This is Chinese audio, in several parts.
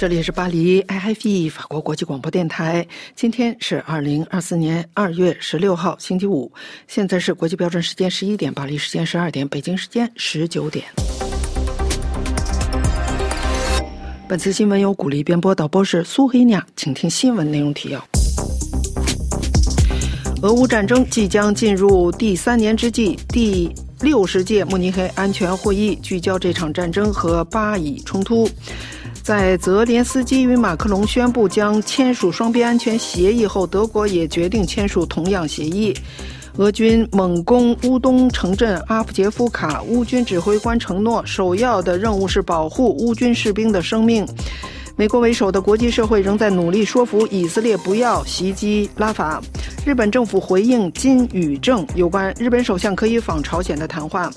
这里是巴黎 IFE 法国国际广播电台。今天是二零二四年二月十六号，星期五。现在是国际标准时间十一点，巴黎时间十二点，北京时间十九点。本次新闻由古丽编播，导播是苏黑亚。请听新闻内容提要：俄乌战争即将进入第三年之际，第六十届慕尼黑安全会议聚焦这场战争和巴以冲突。在泽连斯基与马克龙宣布将签署双边安全协议后，德国也决定签署同样协议。俄军猛攻乌东城镇阿夫杰夫卡，乌军指挥官承诺，首要的任务是保护乌军士兵的生命。美国为首的国际社会仍在努力说服以色列不要袭击拉法。日本政府回应金与正有关日本首相可以访朝鲜的谈话。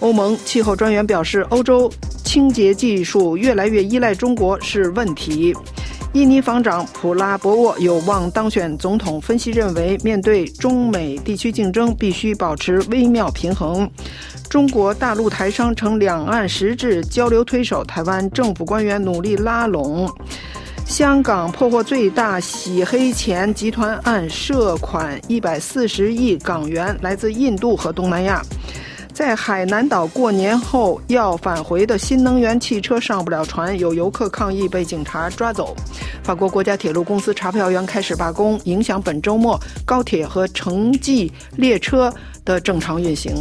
欧盟气候专员表示，欧洲清洁技术越来越依赖中国是问题。印尼防长普拉博沃有望当选总统。分析认为，面对中美地区竞争，必须保持微妙平衡。中国大陆台商成两岸实质交流推手，台湾政府官员努力拉拢。香港破获最大洗黑钱集团案，涉款一百四十亿港元，来自印度和东南亚。在海南岛过年后要返回的新能源汽车上不了船，有游客抗议被警察抓走。法国国家铁路公司查票员开始罢工，影响本周末高铁和城际列车的正常运行。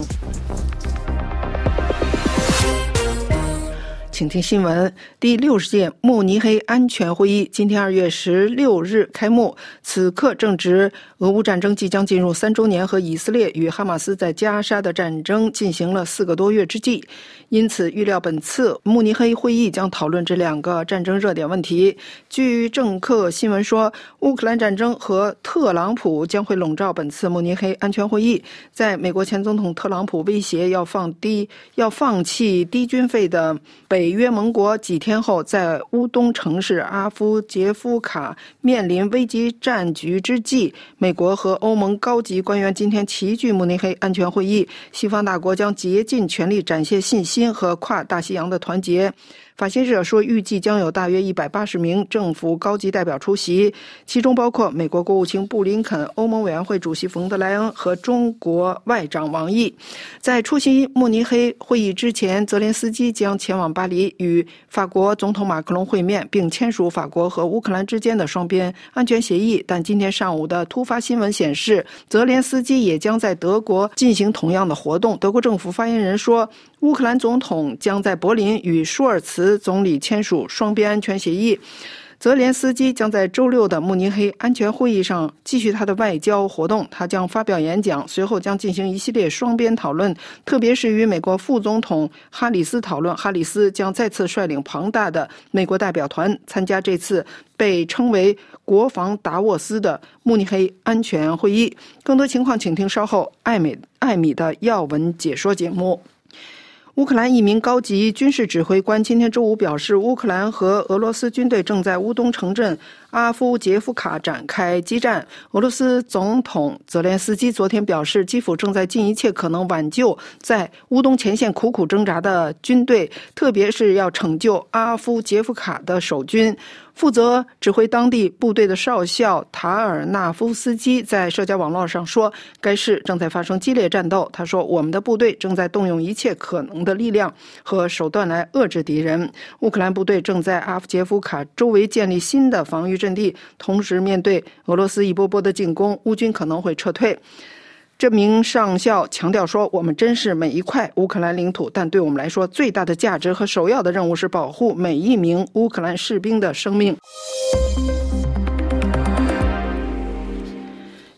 请听新闻：第六十届慕尼黑安全会议今天二月十六日开幕。此刻正值俄乌战争即将进入三周年，和以色列与哈马斯在加沙的战争进行了四个多月之际。因此，预料本次慕尼黑会议将讨论这两个战争热点问题。据政客新闻说，乌克兰战争和特朗普将会笼罩本次慕尼黑安全会议。在美国前总统特朗普威胁要放低、要放弃低军费的北北约盟国几天后，在乌东城市阿夫杰夫卡面临危机战局之际，美国和欧盟高级官员今天齐聚慕尼黑安全会议。西方大国将竭尽全力展现信心。和跨大西洋的团结。法新社说，预计将有大约一百八十名政府高级代表出席，其中包括美国国务卿布林肯、欧盟委员会主席冯德莱恩和中国外长王毅。在出席慕尼黑会议之前，泽连斯基将前往巴黎与法国总统马克龙会面，并签署法国和乌克兰之间的双边安全协议。但今天上午的突发新闻显示，泽连斯基也将在德国进行同样的活动。德国政府发言人说，乌克兰总统将在柏林与舒尔茨。总理签署双边安全协议，泽连斯基将在周六的慕尼黑安全会议上继续他的外交活动。他将发表演讲，随后将进行一系列双边讨论，特别是与美国副总统哈里斯讨论。哈里斯将再次率领庞大的美国代表团参加这次被称为“国防达沃斯”的慕尼黑安全会议。更多情况，请听稍后艾美艾米的要闻解说节目。乌克兰一名高级军事指挥官今天周五表示，乌克兰和俄罗斯军队正在乌东城镇阿夫杰夫卡展开激战。俄罗斯总统泽连斯基昨天表示，基辅正在尽一切可能挽救在乌东前线苦苦挣扎的军队，特别是要拯救阿夫杰夫卡的守军。负责指挥当地部队的少校塔尔纳夫斯基在社交网络上说，该市正在发生激烈战斗。他说：“我们的部队正在动用一切可能的力量和手段来遏制敌人。乌克兰部队正在阿夫杰夫卡周围建立新的防御阵地，同时面对俄罗斯一波波的进攻，乌军可能会撤退。”这名上校强调说：“我们珍视每一块乌克兰领土，但对我们来说，最大的价值和首要的任务是保护每一名乌克兰士兵的生命。”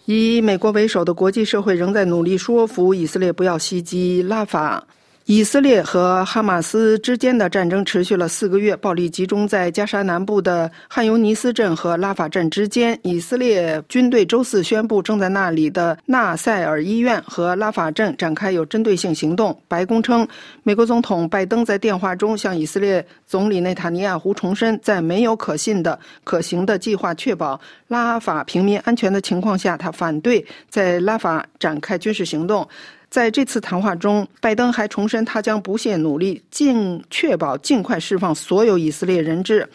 以美国为首的国际社会仍在努力说服以色列不要袭击拉法。以色列和哈马斯之间的战争持续了四个月，暴力集中在加沙南部的汉尤尼斯镇和拉法镇之间。以色列军队周四宣布，正在那里的纳赛尔医院和拉法镇展开有针对性行动。白宫称，美国总统拜登在电话中向以色列总理内塔尼亚胡重申，在没有可信的、可行的计划确保拉法平民安全的情况下，他反对在拉法展开军事行动。在这次谈话中，拜登还重申他将不懈努力，尽确保尽快释放所有以色列人质。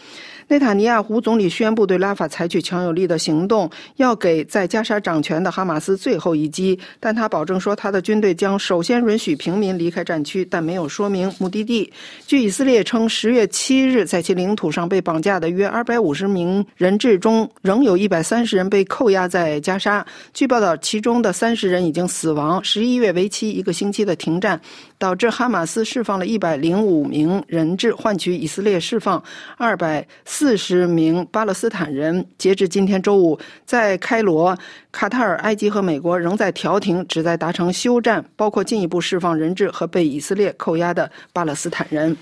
内塔尼亚胡总理宣布对拉法采取强有力的行动，要给在加沙掌权的哈马斯最后一击。但他保证说，他的军队将首先允许平民离开战区，但没有说明目的地。据以色列称，十月七日在其领土上被绑架的约二百五十名人质中，仍有一百三十人被扣押在加沙。据报道，其中的三十人已经死亡。十一月为期一个星期的停战，导致哈马斯释放了一百零五名人质，换取以色列释放二百四四十名巴勒斯坦人。截至今天周五，在开罗、卡塔尔、埃及和美国仍在调停，旨在达成休战，包括进一步释放人质和被以色列扣押的巴勒斯坦人。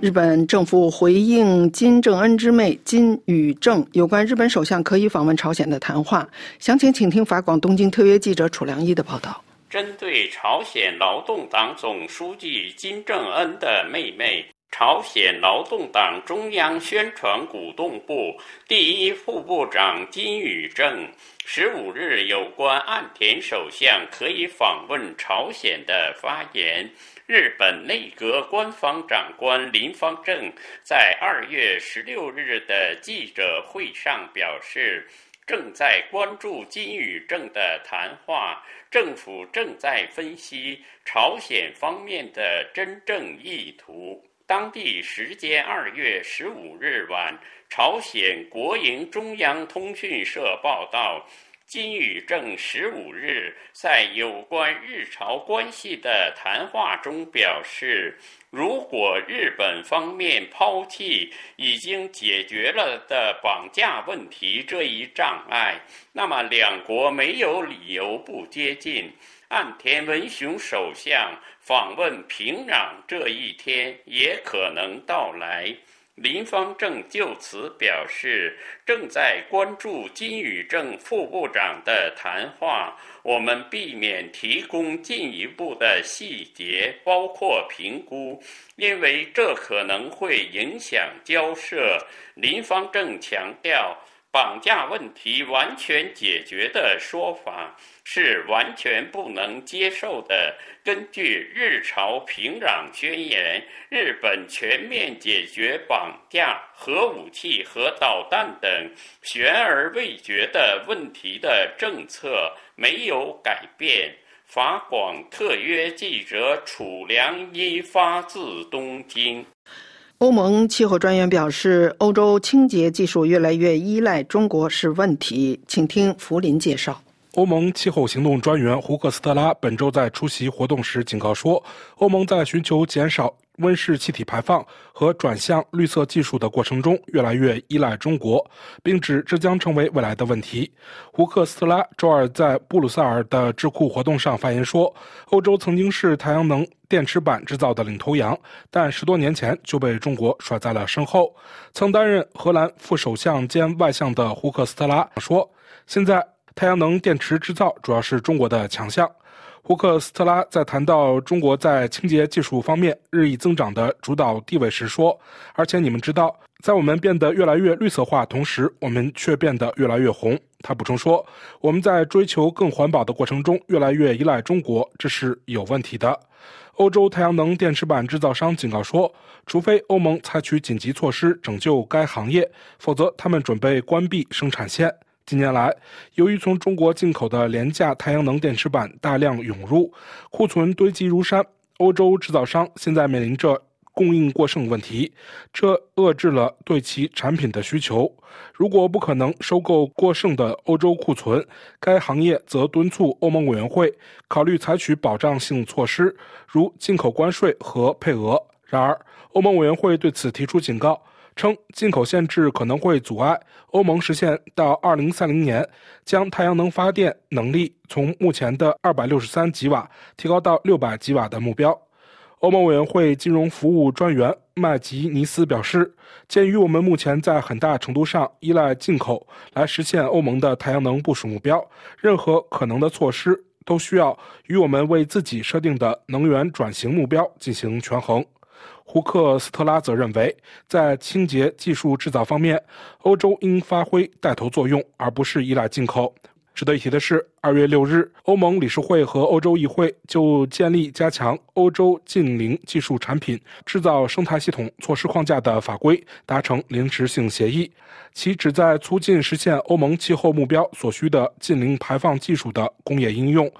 日本政府回应金正恩之妹金与正有关日本首相可以访问朝鲜的谈话，详情请听法广东京特约记者楚良一的报道。针对朝鲜劳动党总书记金正恩的妹妹，朝鲜劳动党中央宣传鼓动部第一副部长金宇正十五日有关岸田首相可以访问朝鲜的发言。日本内阁官方长官林芳正在二月十六日的记者会上表示，正在关注金与正的谈话，政府正在分析朝鲜方面的真正意图。当地时间二月十五日晚，朝鲜国营中央通讯社报道。金与正十五日在有关日朝关系的谈话中表示，如果日本方面抛弃已经解决了的绑架问题这一障碍，那么两国没有理由不接近。岸田文雄首相访问平壤这一天也可能到来。林方正就此表示，正在关注金宇正副部长的谈话。我们避免提供进一步的细节，包括评估，因为这可能会影响交涉。林方正强调。绑架问题完全解决的说法是完全不能接受的。根据日朝平壤宣言，日本全面解决绑架、核武器和导弹等悬而未决的问题的政策没有改变。法广特约记者楚良一发自东京。欧盟气候专员表示，欧洲清洁技术越来越依赖中国是问题。请听福林介绍。欧盟气候行动专员胡克斯特拉本周在出席活动时警告说，欧盟在寻求减少温室气体排放和转向绿色技术的过程中，越来越依赖中国，并指这将成为未来的问题。胡克斯特拉周二在布鲁塞尔的智库活动上发言说：“欧洲曾经是太阳能电池板制造的领头羊，但十多年前就被中国甩在了身后。”曾担任荷兰副首相兼外相的胡克斯特拉说：“现在太阳能电池制造主要是中国的强项。”胡克斯特拉在谈到中国在清洁技术方面日益增长的主导地位时说：“而且你们知道，在我们变得越来越绿色化同时，我们却变得越来越红。”他补充说：“我们在追求更环保的过程中越来越依赖中国，这是有问题的。”欧洲太阳能电池板制造商警告说：“除非欧盟采取紧急措施拯救该行业，否则他们准备关闭生产线。”近年来，由于从中国进口的廉价太阳能电池板大量涌入，库存堆积如山，欧洲制造商现在面临着供应过剩问题，这遏制了对其产品的需求。如果不可能收购过剩的欧洲库存，该行业则敦促欧盟委员会考虑采取保障性措施，如进口关税和配额。然而，欧盟委员会对此提出警告。称进口限制可能会阻碍欧盟实现到二零三零年将太阳能发电能力从目前的二百六十三吉瓦提高到六百吉瓦的目标。欧盟委员会金融服务专员麦吉尼斯表示，鉴于我们目前在很大程度上依赖进口来实现欧盟的太阳能部署目标，任何可能的措施都需要与我们为自己设定的能源转型目标进行权衡。胡克斯特拉则认为，在清洁技术制造方面，欧洲应发挥带头作用，而不是依赖进口。值得一提的是，二月六日，欧盟理事会和欧洲议会就建立加强欧洲近零技术产品制造生态系统措施框架的法规达成临时性协议，其旨在促进实现欧盟气候目标所需的近零排放技术的工业应用。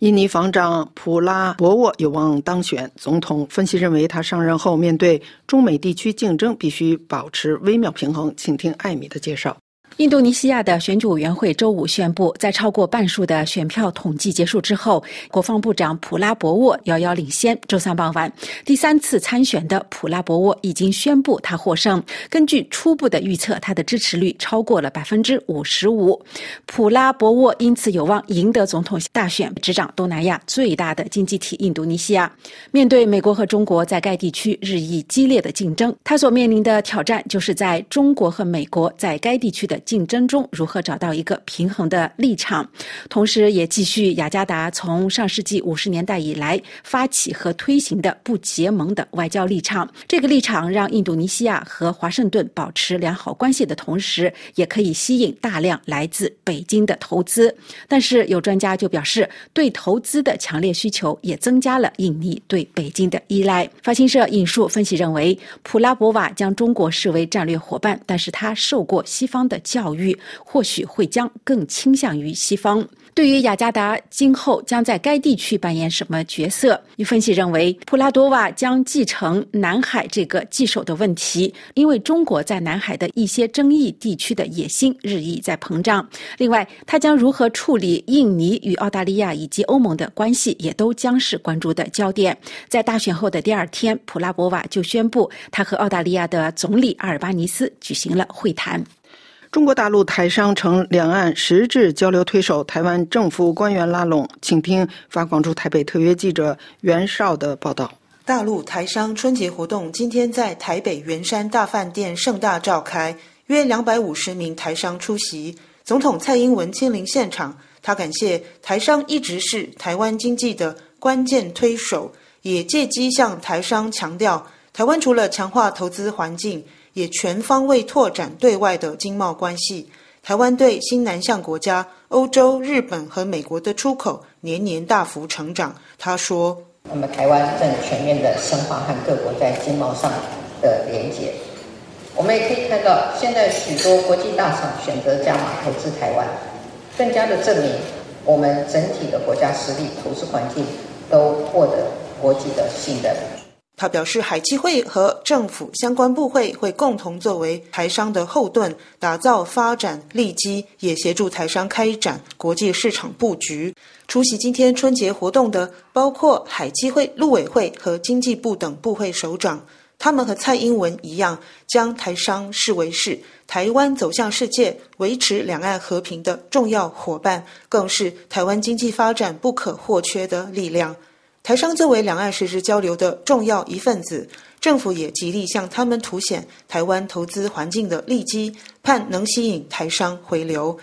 印尼防长普拉博沃有望当选总统，分析认为他上任后面对中美地区竞争必须保持微妙平衡。请听艾米的介绍。印度尼西亚的选举委员会周五宣布，在超过半数的选票统计结束之后，国防部长普拉博沃遥遥领先。周三傍晚，第三次参选的普拉博沃已经宣布他获胜。根据初步的预测，他的支持率超过了百分之五十五。普拉博沃因此有望赢得总统大选，执掌东南亚最大的经济体印度尼西亚。面对美国和中国在该地区日益激烈的竞争，他所面临的挑战就是在中国和美国在该地区的。竞争中如何找到一个平衡的立场，同时也继续雅加达从上世纪五十年代以来发起和推行的不结盟的外交立场。这个立场让印度尼西亚和华盛顿保持良好关系的同时，也可以吸引大量来自北京的投资。但是有专家就表示，对投资的强烈需求也增加了印尼对北京的依赖。法新社引述分析认为，普拉博瓦将中国视为战略伙伴，但是他受过西方的教育或许会将更倾向于西方。对于雅加达今后将在该地区扮演什么角色，有分析认为，普拉多瓦将继承南海这个棘手的问题，因为中国在南海的一些争议地区的野心日益在膨胀。另外，他将如何处理印尼与澳大利亚以及欧盟的关系，也都将是关注的焦点。在大选后的第二天，普拉博瓦就宣布，他和澳大利亚的总理阿尔巴尼斯举行了会谈。中国大陆台商成两岸实质交流推手，台湾政府官员拉拢。请听法广驻台北特约记者袁绍的报道。大陆台商春节活动今天在台北圆山大饭店盛大召开，约两百五十名台商出席。总统蔡英文亲临现场，他感谢台商一直是台湾经济的关键推手，也借机向台商强调，台湾除了强化投资环境。也全方位拓展对外的经贸关系。台湾对新南向国家欧洲、日本和美国的出口年年大幅成长。他说：“那么台湾正全面的深化和各国在经贸上的连结。我们也可以看到，现在许多国际大厂选择加码投资台湾，更加的证明我们整体的国家实力、投资环境都获得国际的信任。”他表示，海基会和政府相关部会会共同作为台商的后盾，打造发展利基，也协助台商开展国际市场布局。出席今天春节活动的包括海基会、陆委会和经济部等部会首长，他们和蔡英文一样，将台商视为是台湾走向世界、维持两岸和平的重要伙伴，更是台湾经济发展不可或缺的力量。台商作为两岸实质交流的重要一份子，政府也极力向他们凸显台湾投资环境的利基，盼能吸引台商回流。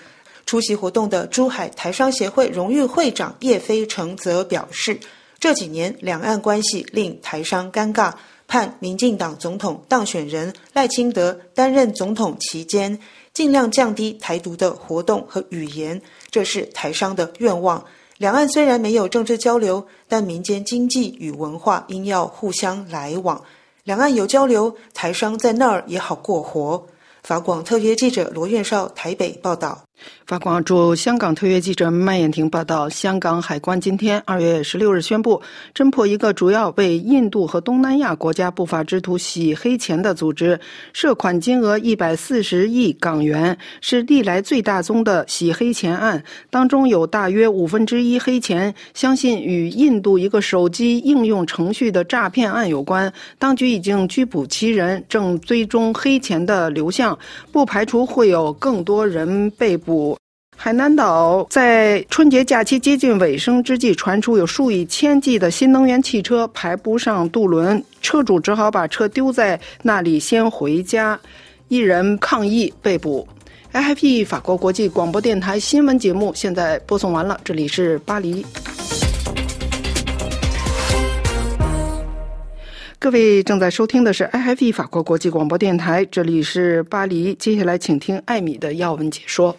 出席活动的珠海台商协会荣誉会长叶飞成则表示，这几年两岸关系令台商尴尬，盼民进党总统当选人赖清德担任总统期间，尽量降低台独的活动和语言，这是台商的愿望。两岸虽然没有政治交流，但民间经济与文化应要互相来往。两岸有交流，台商在那儿也好过活。法广特约记者罗院绍台北报道。法广驻香港特约记者麦燕婷报道：香港海关今天二月十六日宣布，侦破一个主要为印度和东南亚国家不法之徒洗黑钱的组织，涉款金额一百四十亿港元，是历来最大宗的洗黑钱案。当中有大约五分之一黑钱，相信与印度一个手机应用程序的诈骗案有关。当局已经拘捕七人，正追踪黑钱的流向，不排除会有更多人被捕。海南岛在春节假期接近尾声之际，传出有数以千计的新能源汽车排不上渡轮，车主只好把车丢在那里先回家。一人抗议被捕。AFP 法国国际广播电台新闻节目现在播送完了，这里是巴黎。各位正在收听的是 AFP 法国国际广播电台，这里是巴黎。接下来请听艾米的要闻解说。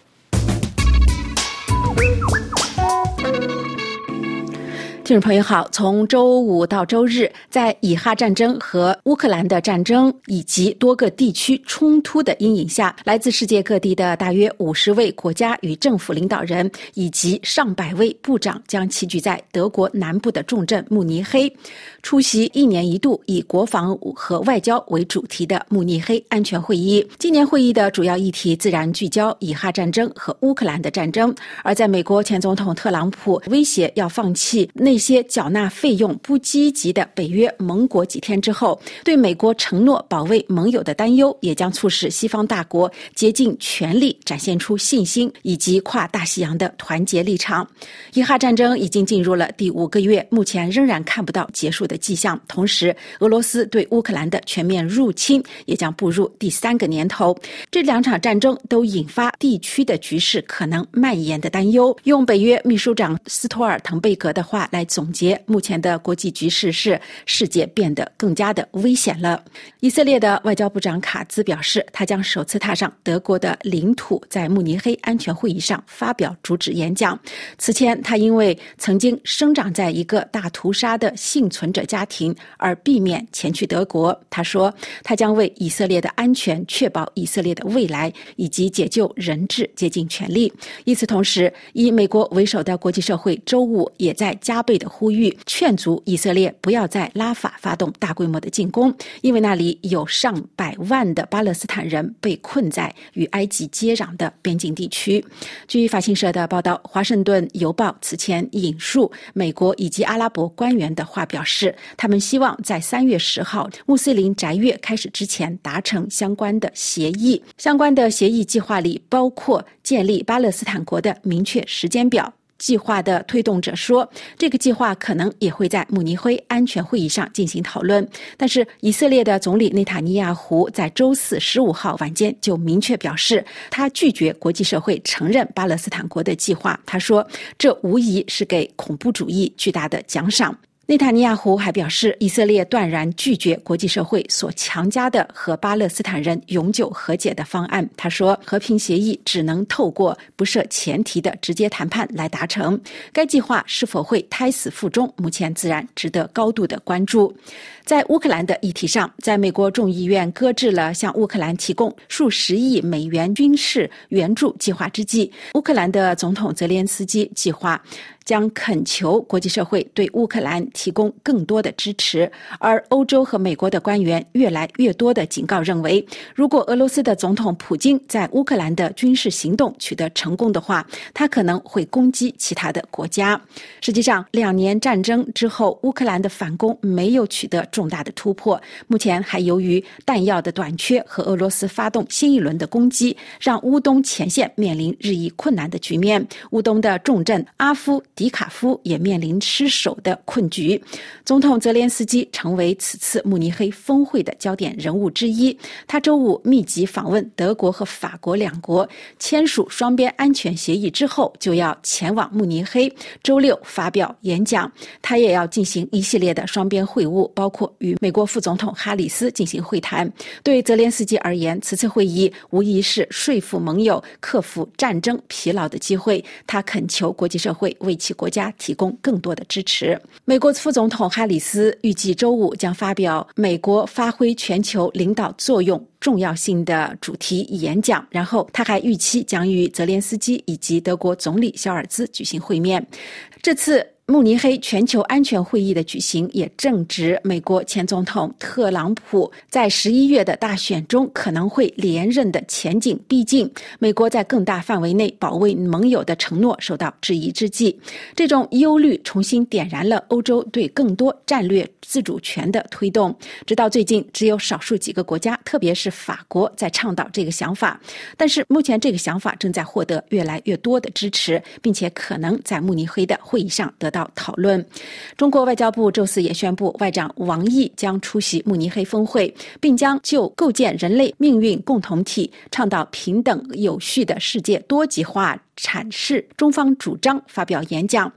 听众朋友好，从周五到周日，在以哈战争和乌克兰的战争以及多个地区冲突的阴影下，来自世界各地的大约五十位国家与政府领导人以及上百位部长将齐聚在德国南部的重镇慕尼黑，出席一年一度以国防和外交为主题的慕尼黑安全会议。今年会议的主要议题自然聚焦以哈战争和乌克兰的战争，而在美国前总统特朗普威胁要放弃内。那些缴纳费用不积极的北约盟国几天之后，对美国承诺保卫盟友的担忧，也将促使西方大国竭尽全力展现出信心以及跨大西洋的团结立场。伊哈战争已经进入了第五个月，目前仍然看不到结束的迹象。同时，俄罗斯对乌克兰的全面入侵也将步入第三个年头。这两场战争都引发地区的局势可能蔓延的担忧。用北约秘书长斯托尔滕贝格的话来。总结目前的国际局势是，世界变得更加的危险了。以色列的外交部长卡兹表示，他将首次踏上德国的领土，在慕尼黑安全会议上发表主旨演讲。此前，他因为曾经生长在一个大屠杀的幸存者家庭而避免前去德国。他说，他将为以色列的安全、确保以色列的未来以及解救人质竭尽全力。与此同时，以美国为首的国际社会周五也在加倍。的呼吁劝阻以色列不要在拉法发动大规模的进攻，因为那里有上百万的巴勒斯坦人被困在与埃及接壤的边境地区。据法新社的报道，《华盛顿邮报》此前引述美国以及阿拉伯官员的话表示，他们希望在三月十号穆斯林斋月开始之前达成相关的协议。相关的协议计划里包括建立巴勒斯坦国的明确时间表。计划的推动者说，这个计划可能也会在慕尼黑安全会议上进行讨论。但是，以色列的总理内塔尼亚胡在周四十五号晚间就明确表示，他拒绝国际社会承认巴勒斯坦国的计划。他说，这无疑是给恐怖主义巨大的奖赏。内塔尼亚胡还表示，以色列断然拒绝国际社会所强加的和巴勒斯坦人永久和解的方案。他说，和平协议只能透过不设前提的直接谈判来达成。该计划是否会胎死腹中，目前自然值得高度的关注。在乌克兰的议题上，在美国众议院搁置了向乌克兰提供数十亿美元军事援助计划之际，乌克兰的总统泽连斯基计划将恳求国际社会对乌克兰提供更多的支持。而欧洲和美国的官员越来越多的警告认为，如果俄罗斯的总统普京在乌克兰的军事行动取得成功的话，他可能会攻击其他的国家。实际上，两年战争之后，乌克兰的反攻没有取得重大的突破，目前还由于弹药的短缺和俄罗斯发动新一轮的攻击，让乌东前线面临日益困难的局面。乌东的重镇阿夫迪卡夫也面临失守的困局。总统泽连斯基成为此次慕尼黑峰会的焦点人物之一。他周五密集访问德国和法国两国，签署双边安全协议之后，就要前往慕尼黑，周六发表演讲。他也要进行一系列的双边会晤，包括。与美国副总统哈里斯进行会谈。对泽连斯基而言，此次会议无疑是说服盟友克服战争疲劳的机会。他恳求国际社会为其国家提供更多的支持。美国副总统哈里斯预计周五将发表美国发挥全球领导作用重要性的主题演讲，然后他还预期将与泽连斯基以及德国总理肖尔兹举行会面。这次。慕尼黑全球安全会议的举行，也正值美国前总统特朗普在十一月的大选中可能会连任的前景逼近。美国在更大范围内保卫盟友的承诺受到质疑之际，这种忧虑重新点燃了欧洲对更多战略自主权的推动。直到最近，只有少数几个国家，特别是法国，在倡导这个想法。但是目前，这个想法正在获得越来越多的支持，并且可能在慕尼黑的会议上得到。讨论。中国外交部周四也宣布，外长王毅将出席慕尼黑峰会，并将就构建人类命运共同体、倡导平等有序的世界多极化阐释中方主张，发表演讲。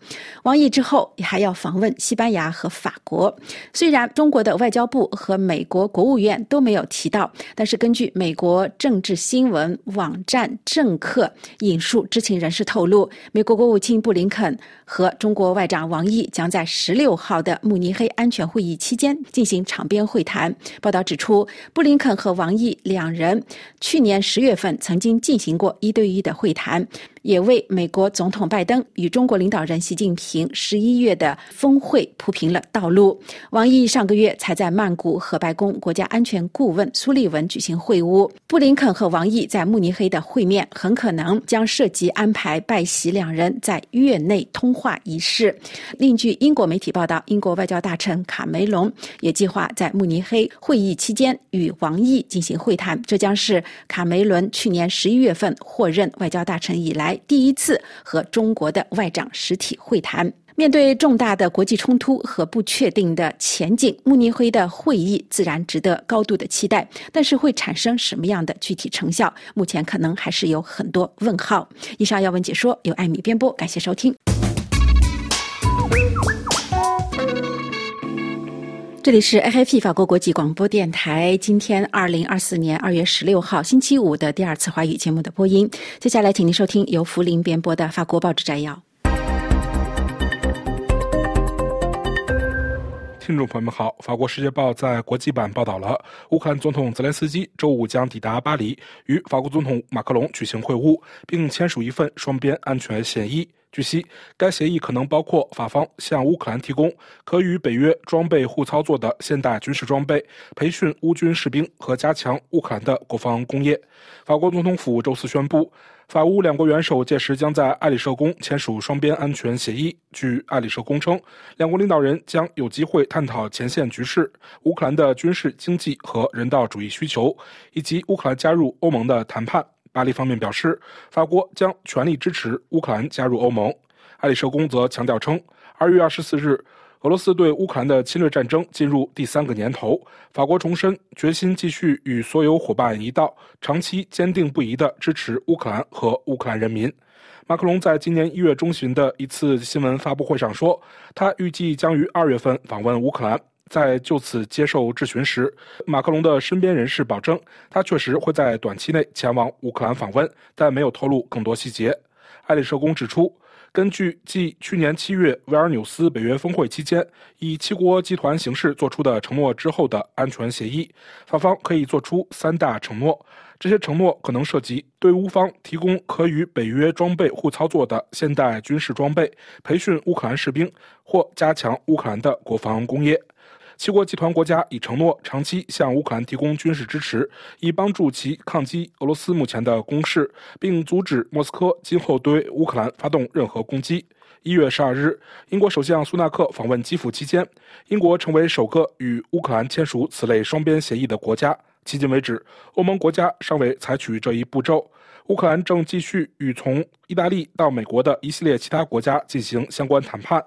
王毅之后还要访问西班牙和法国。虽然中国的外交部和美国国务院都没有提到，但是根据美国政治新闻网站政客引述知情人士透露，美国国务卿布林肯和中国外长王毅将在十六号的慕尼黑安全会议期间进行场边会谈。报道指出，布林肯和王毅两人去年十月份曾经进行过一对一的会谈。也为美国总统拜登与中国领导人习近平十一月的峰会铺平了道路。王毅上个月才在曼谷和白宫国家安全顾问苏利文举行会晤。布林肯和王毅在慕尼黑的会面很可能将涉及安排拜习两人在月内通话仪式。另据英国媒体报道，英国外交大臣卡梅隆也计划在慕尼黑会议期间与王毅进行会谈。这将是卡梅伦去年十一月份获任外交大臣以来。第一次和中国的外长实体会谈，面对重大的国际冲突和不确定的前景，慕尼黑的会议自然值得高度的期待。但是会产生什么样的具体成效，目前可能还是有很多问号。以上要闻解说由艾米编播，感谢收听。这里是 RFI 法国国际广播电台。今天二零二四年二月十六号星期五的第二次华语节目的播音。接下来，请您收听由福林编播的法国报纸摘要。听众朋友们好，法国《世界报》在国际版报道了，乌克兰总统泽连斯基周五将抵达巴黎，与法国总统马克龙举行会晤，并签署一份双边安全协议。据悉，该协议可能包括法方向乌克兰提供可与北约装备互操作的现代军事装备、培训乌军士兵和加强乌克兰的国防工业。法国总统府周四宣布，法乌两国元首届时将在爱丽舍宫签署双边安全协议。据爱丽舍宫称，两国领导人将有机会探讨前线局势、乌克兰的军事、经济和人道主义需求，以及乌克兰加入欧盟的谈判。巴黎方面表示，法国将全力支持乌克兰加入欧盟。埃里舍宫则强调称，二月二十四日，俄罗斯对乌克兰的侵略战争进入第三个年头，法国重申决心继续与所有伙伴一道，长期坚定不移地支持乌克兰和乌克兰人民。马克龙在今年一月中旬的一次新闻发布会上说，他预计将于二月份访问乌克兰。在就此接受质询时，马克龙的身边人士保证，他确实会在短期内前往乌克兰访问，但没有透露更多细节。爱丽舍宫指出，根据继去年七月维尔纽斯北约峰会期间以七国集团形式做出的承诺之后的安全协议，法方可以做出三大承诺。这些承诺可能涉及对乌方提供可与北约装备互操作的现代军事装备、培训乌克兰士兵或加强乌克兰的国防工业。七国集团国家已承诺长期向乌克兰提供军事支持，以帮助其抗击俄罗斯目前的攻势，并阻止莫斯科今后对乌克兰发动任何攻击。一月十二日，英国首相苏纳克访问基辅期间，英国成为首个与乌克兰签署此类双边协议的国家。迄今为止，欧盟国家尚未采取这一步骤。乌克兰正继续与从意大利到美国的一系列其他国家进行相关谈判。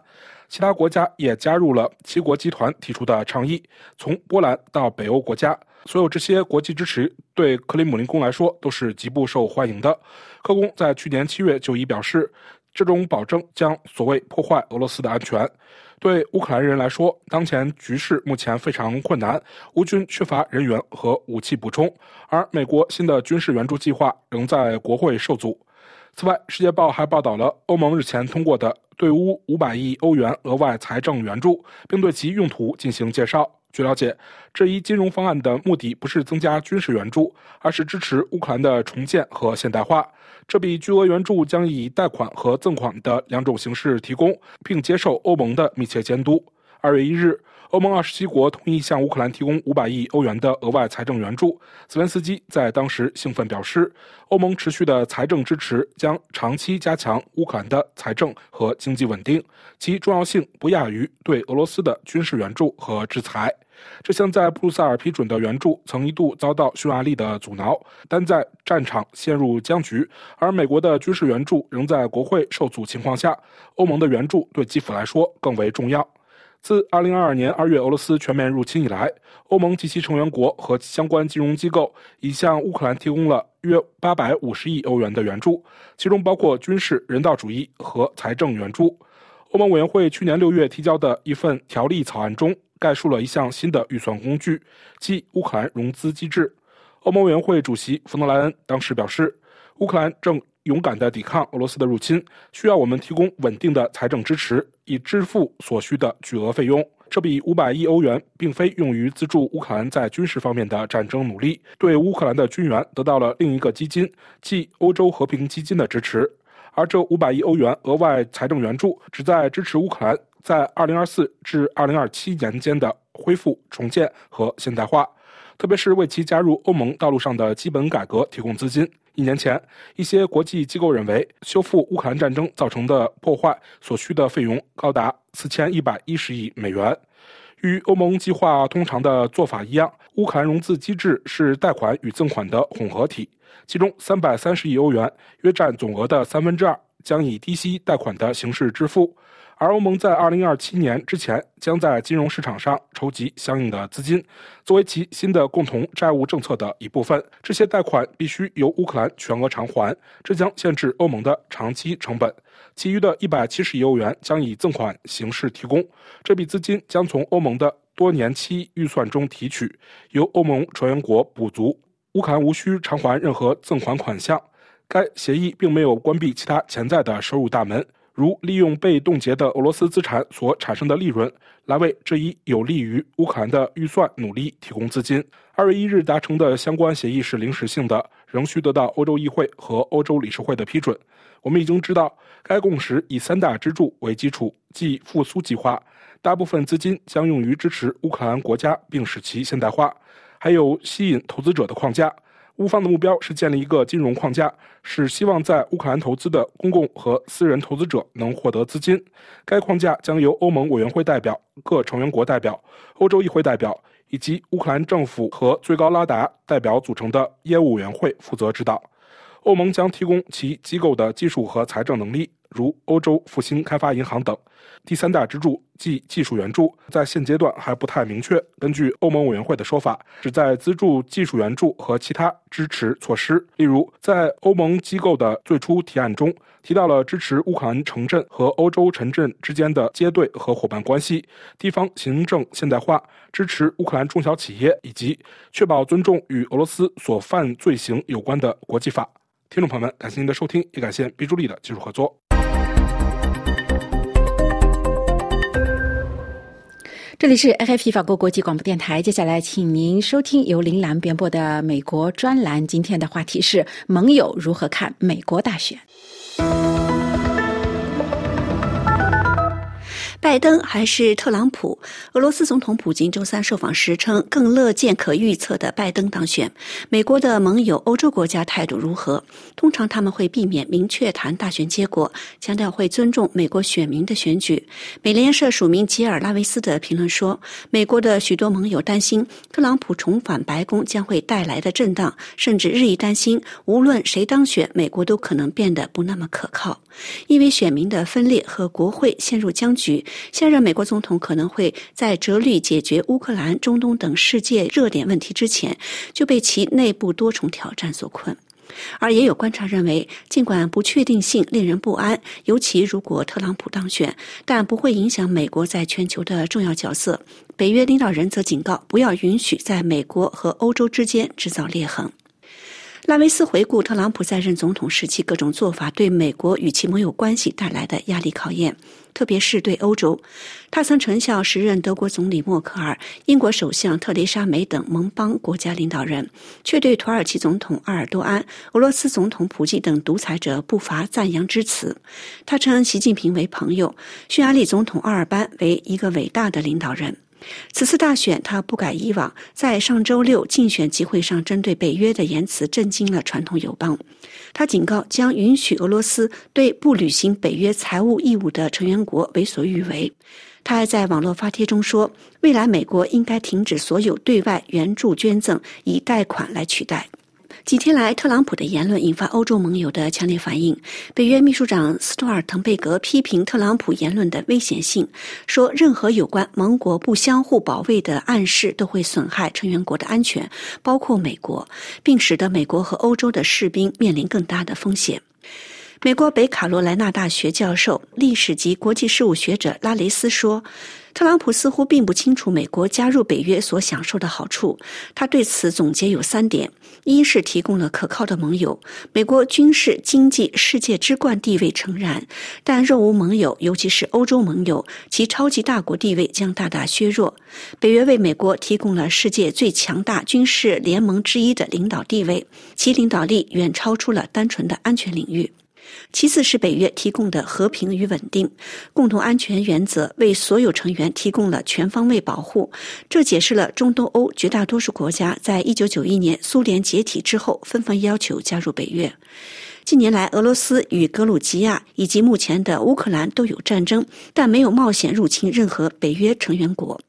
其他国家也加入了七国集团提出的倡议，从波兰到北欧国家，所有这些国际支持对克里姆林宫来说都是极不受欢迎的。克宫在去年七月就已表示，这种保证将所谓破坏俄罗斯的安全。对乌克兰人来说，当前局势目前非常困难，乌军缺乏人员和武器补充，而美国新的军事援助计划仍在国会受阻。此外，《世界报》还报道了欧盟日前通过的对乌五百亿欧元额外财政援助，并对其用途进行介绍。据了解，这一金融方案的目的不是增加军事援助，而是支持乌克兰的重建和现代化。这笔巨额援助将以贷款和赠款的两种形式提供，并接受欧盟的密切监督。二月一日，欧盟二十七国同意向乌克兰提供五百亿欧元的额外财政援助。泽连斯基在当时兴奋表示，欧盟持续的财政支持将长期加强乌克兰的财政和经济稳定，其重要性不亚于对俄罗斯的军事援助和制裁。这项在布鲁塞尔批准的援助曾一度遭到匈牙利的阻挠，但在战场陷入僵局，而美国的军事援助仍在国会受阻情况下，欧盟的援助对基辅来说更为重要。自2022年2月俄罗斯全面入侵以来，欧盟及其成员国和相关金融机构已向乌克兰提供了约850亿欧元的援助，其中包括军事、人道主义和财政援助。欧盟委员会去年6月提交的一份条例草案中，概述了一项新的预算工具，即乌克兰融资机制。欧盟委员会主席冯德莱恩当时表示，乌克兰正勇敢地抵抗俄罗斯的入侵，需要我们提供稳定的财政支持，以支付所需的巨额费用。这笔五百亿欧元并非用于资助乌克兰在军事方面的战争努力，对乌克兰的军援得到了另一个基金，即欧洲和平基金的支持。而这五百亿欧元额外财政援助，旨在支持乌克兰在二零二四至二零二七年间的恢复、重建和现代化，特别是为其加入欧盟道路上的基本改革提供资金。一年前，一些国际机构认为，修复乌克兰战争造成的破坏所需的费用高达四千一百一十亿美元。与欧盟计划通常的做法一样，乌克兰融资机制是贷款与赠款的混合体，其中三百三十亿欧元，约占总额的三分之二，将以低息贷款的形式支付。而欧盟在二零二七年之前将在金融市场上筹集相应的资金，作为其新的共同债务政策的一部分。这些贷款必须由乌克兰全额偿还，这将限制欧盟的长期成本。其余的一百七十亿欧元将以赠款形式提供，这笔资金将从欧盟的多年期预算中提取，由欧盟成员国补足。乌克兰无需偿还任何赠款款项。该协议并没有关闭其他潜在的收入大门。如利用被冻结的俄罗斯资产所产生的利润，来为这一有利于乌克兰的预算努力提供资金。二月一日达成的相关协议是临时性的，仍需得到欧洲议会和欧洲理事会的批准。我们已经知道，该共识以三大支柱为基础，即复苏计划，大部分资金将用于支持乌克兰国家并使其现代化，还有吸引投资者的框架。乌方的目标是建立一个金融框架，是希望在乌克兰投资的公共和私人投资者能获得资金。该框架将由欧盟委员会代表、各成员国代表、欧洲议会代表以及乌克兰政府和最高拉达代表组成的业务委员会负责指导。欧盟将提供其机构的技术和财政能力。如欧洲复兴开发银行等，第三大支柱即技术援助，在现阶段还不太明确。根据欧盟委员会的说法，旨在资助技术援助和其他支持措施。例如，在欧盟机构的最初提案中，提到了支持乌克兰城镇和欧洲城镇之间的接队和伙伴关系、地方行政现代化、支持乌克兰中小企业以及确保尊重与俄罗斯所犯罪行有关的国际法。听众朋友们，感谢您的收听，也感谢毕朱丽的技术合作。这里是 f f p 法国国际广播电台，接下来请您收听由林兰编播的美国专栏。今天的话题是：盟友如何看美国大选？拜登还是特朗普？俄罗斯总统普京周三受访时称，更乐见可预测的拜登当选。美国的盟友欧洲国家态度如何？通常他们会避免明确谈大选结果，强调会尊重美国选民的选举。美联社署名吉尔拉维斯的评论说，美国的许多盟友担心特朗普重返白宫将会带来的震荡，甚至日益担心，无论谁当选，美国都可能变得不那么可靠，因为选民的分裂和国会陷入僵局。现任美国总统可能会在着力解决乌克兰、中东等世界热点问题之前，就被其内部多重挑战所困。而也有观察认为，尽管不确定性令人不安，尤其如果特朗普当选，但不会影响美国在全球的重要角色。北约领导人则警告，不要允许在美国和欧洲之间制造裂痕。拉维斯回顾特朗普在任总统时期各种做法对美国与其盟友关系带来的压力考验，特别是对欧洲。他曾成效时任德国总理默克尔、英国首相特蕾莎梅等盟邦国家领导人，却对土耳其总统埃尔多安、俄罗斯总统普京等独裁者不乏赞扬之词。他称习近平为朋友，匈牙利总统奥尔班为一个伟大的领导人。此次大选，他不改以往，在上周六竞选集会上针对北约的言辞震惊了传统友邦。他警告将允许俄罗斯对不履行北约财务义务的成员国为所欲为。他还在网络发帖中说，未来美国应该停止所有对外援助捐赠，以贷款来取代。几天来，特朗普的言论引发欧洲盟友的强烈反应。北约秘书长斯托尔滕贝格批评特朗普言论的危险性，说任何有关盟国不相互保卫的暗示都会损害成员国的安全，包括美国，并使得美国和欧洲的士兵面临更大的风险。美国北卡罗来纳大学教授、历史及国际事务学者拉雷斯说：“特朗普似乎并不清楚美国加入北约所享受的好处。他对此总结有三点：一是提供了可靠的盟友，美国军事、经济、世界之冠地位诚然，但若无盟友，尤其是欧洲盟友，其超级大国地位将大大削弱。北约为美国提供了世界最强大军事联盟之一的领导地位，其领导力远超出了单纯的安全领域。”其次是北约提供的和平与稳定，共同安全原则为所有成员提供了全方位保护。这解释了中东欧绝大多数国家在一九九一年苏联解体之后纷纷要求加入北约。近年来，俄罗斯与格鲁吉亚以及目前的乌克兰都有战争，但没有冒险入侵任何北约成员国。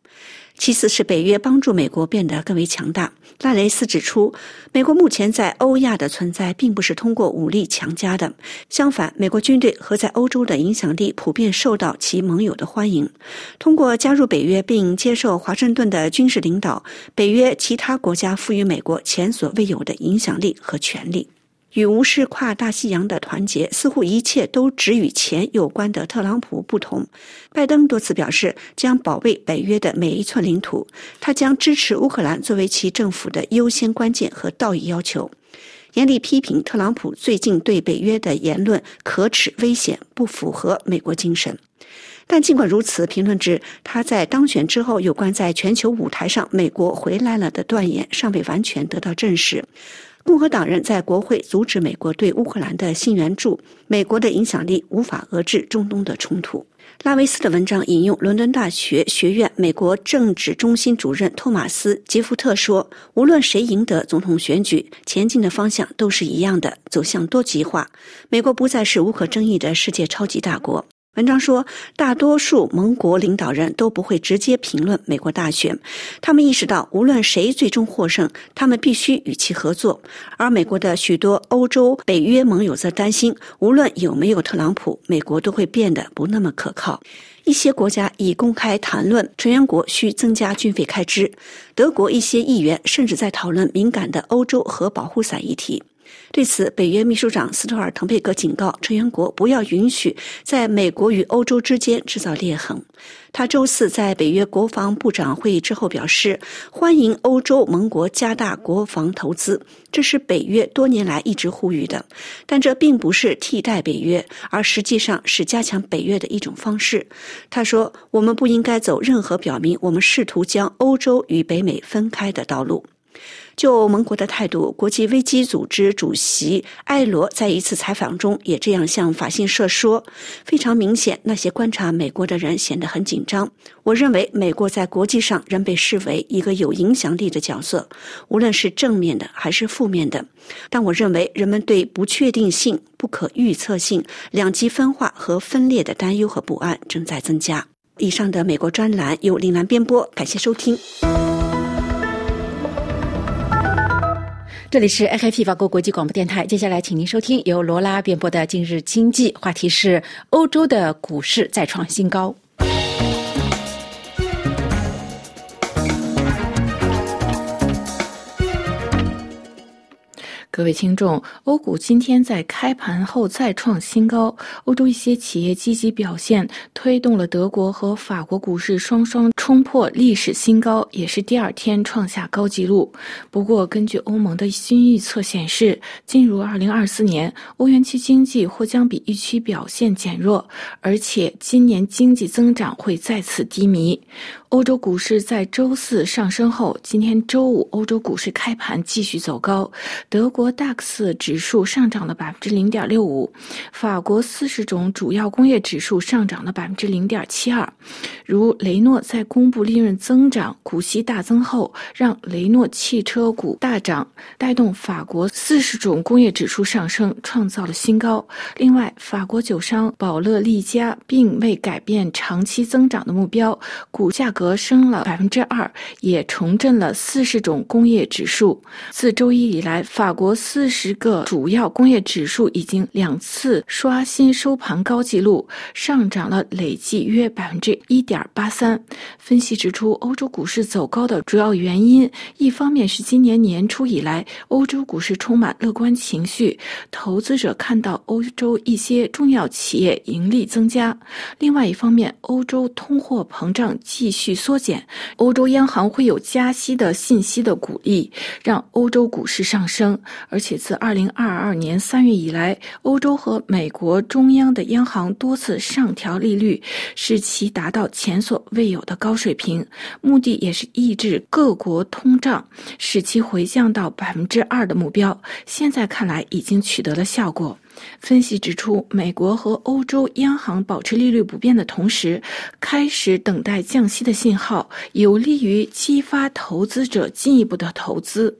其次是北约帮助美国变得更为强大。拉雷斯指出，美国目前在欧亚的存在并不是通过武力强加的，相反，美国军队和在欧洲的影响力普遍受到其盟友的欢迎。通过加入北约并接受华盛顿的军事领导，北约其他国家赋予美国前所未有的影响力和权力。与无视跨大西洋的团结，似乎一切都只与钱有关的特朗普不同，拜登多次表示将保卫北约的每一寸领土，他将支持乌克兰作为其政府的优先关键和道义要求，严厉批评特朗普最近对北约的言论可耻、危险，不符合美国精神。但尽管如此，评论指他在当选之后有关在全球舞台上美国回来了的断言尚未完全得到证实。共和党人在国会阻止美国对乌克兰的新援助，美国的影响力无法遏制中东的冲突。拉维斯的文章引用伦敦大学学院美国政治中心主任托马斯·杰福特说：“无论谁赢得总统选举，前进的方向都是一样的，走向多极化。美国不再是无可争议的世界超级大国。”文章说，大多数盟国领导人都不会直接评论美国大选，他们意识到，无论谁最终获胜，他们必须与其合作。而美国的许多欧洲北约盟友则担心，无论有没有特朗普，美国都会变得不那么可靠。一些国家已公开谈论成员国需增加军费开支，德国一些议员甚至在讨论敏感的欧洲核保护伞议题。对此，北约秘书长斯托尔滕贝格警告成员国不要允许在美国与欧洲之间制造裂痕。他周四在北约国防部长会议之后表示，欢迎欧洲盟国加大国防投资，这是北约多年来一直呼吁的，但这并不是替代北约，而实际上是加强北约的一种方式。他说：“我们不应该走任何表明我们试图将欧洲与北美分开的道路。”就盟国的态度，国际危机组织主席埃罗在一次采访中也这样向法新社说：“非常明显，那些观察美国的人显得很紧张。我认为美国在国际上仍被视为一个有影响力的角色，无论是正面的还是负面的。但我认为人们对不确定性、不可预测性、两极分化和分裂的担忧和不安正在增加。”以上的美国专栏由林兰编播，感谢收听。这里是 A F P 法国国际广播电台。接下来，请您收听由罗拉编播的《今日经济》，话题是欧洲的股市再创新高。各位听众，欧股今天在开盘后再创新高。欧洲一些企业积极表现，推动了德国和法国股市双双冲破历史新高，也是第二天创下高纪录。不过，根据欧盟的新预测显示，进入2024年，欧元区经济或将比预期表现减弱，而且今年经济增长会再次低迷。欧洲股市在周四上升后，今天周五欧洲股市开盘继续走高。德国 DAX 指数上涨了百分之零点六五，法国四十种主要工业指数上涨了百分之零点七二。如雷诺在公布利润增长、股息大增后，让雷诺汽车股大涨，带动法国四十种工业指数上升，创造了新高。另外，法国酒商宝乐利加并未改变长期增长的目标，股价格升了百分之二，也重振了四十种工业指数。自周一以来，法国四十个主要工业指数已经两次刷新收盘高纪录，上涨了累计约百分之一点八三。分析指出，欧洲股市走高的主要原因，一方面是今年年初以来欧洲股市充满乐观情绪，投资者看到欧洲一些重要企业盈利增加；另外一方面，欧洲通货膨胀继续缩减，欧洲央行会有加息的信息的鼓励，让欧洲股市上升。而且自二零二二年三月以来，欧洲和美国中央的央行多次上调利率，使其达到前所未有的高水平，目的也是抑制各国通胀，使其回降到百分之二的目标。现在看来，已经取得了效果。分析指出，美国和欧洲央行保持利率不变的同时，开始等待降息的信号，有利于激发投资者进一步的投资。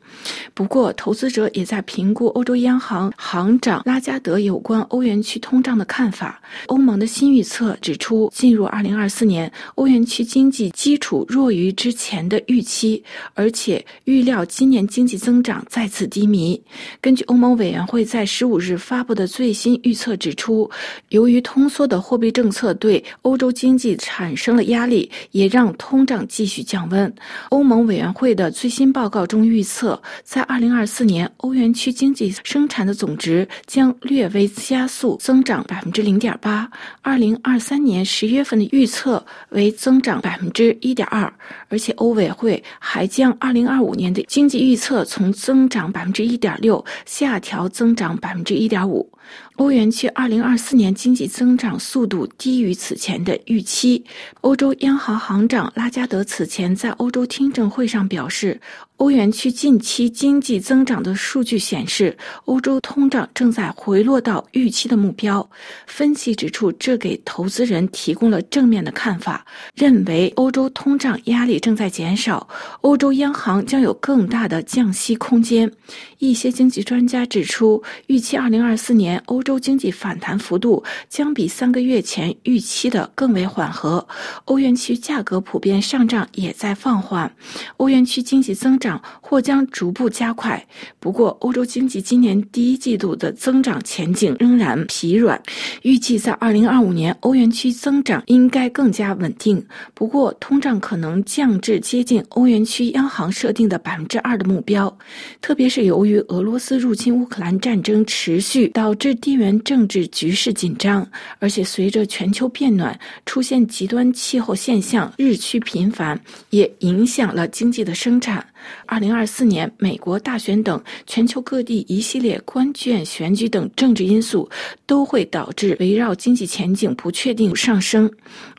不过，投资者也在评估欧洲央行行长拉加德有关欧元区通胀的看法。欧盟的新预测指出，进入2024年，欧元区经济基础弱于之前的预期，而且预料今年经济增长再次低迷。根据欧盟委员会在15日发布的最新预测指出，由于通缩的货币政策对欧洲经济产生了压力，也让通胀继续降温。欧盟委员会的最新报告中预测，在2024年，欧元区经济生产的总值将略微加速增长百分之零点八。2023年十月份的预测为增长百分之一点二，而且欧委会还将2025年的经济预测从增长百分之一点六下调增长百分之一点五。欧元区二零二四年经济增长速度低于此前的预期。欧洲央行行长拉加德此前在欧洲听证会上表示，欧元区近期经济增长的数据显示，欧洲通胀正在回落到预期的目标。分析指出，这给投资人提供了正面的看法，认为欧洲通胀压力正在减少，欧洲央行将有更大的降息空间。一些经济专家指出，预期二零二四年欧洲经济反弹幅度将比三个月前预期的更为缓和。欧元区价格普遍上涨也在放缓，欧元区经济增长或将逐步加快。不过，欧洲经济今年第一季度的增长前景仍然疲软。预计在二零二五年，欧元区增长应该更加稳定。不过，通胀可能降至接近欧元区央行设定的百分之二的目标，特别是由。于俄罗斯入侵乌克兰战争持续，导致地缘政治局势紧张，而且随着全球变暖，出现极端气候现象日趋频繁，也影响了经济的生产。二零二四年，美国大选等全球各地一系列关键选举等政治因素，都会导致围绕经济前景不确定上升。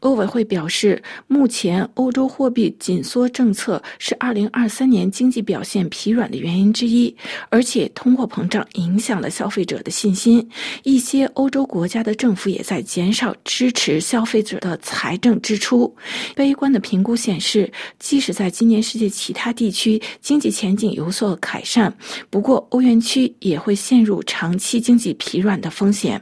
欧委会表示，目前欧洲货币紧缩政策是二零二三年经济表现疲软的原因之一，而且通货膨胀影响了消费者的信心。一些欧洲国家的政府也在减少支持消费者的财政支出。悲观的评估显示，即使在今年世界其他地区，经济前景有所改善，不过欧元区也会陷入长期经济疲软的风险。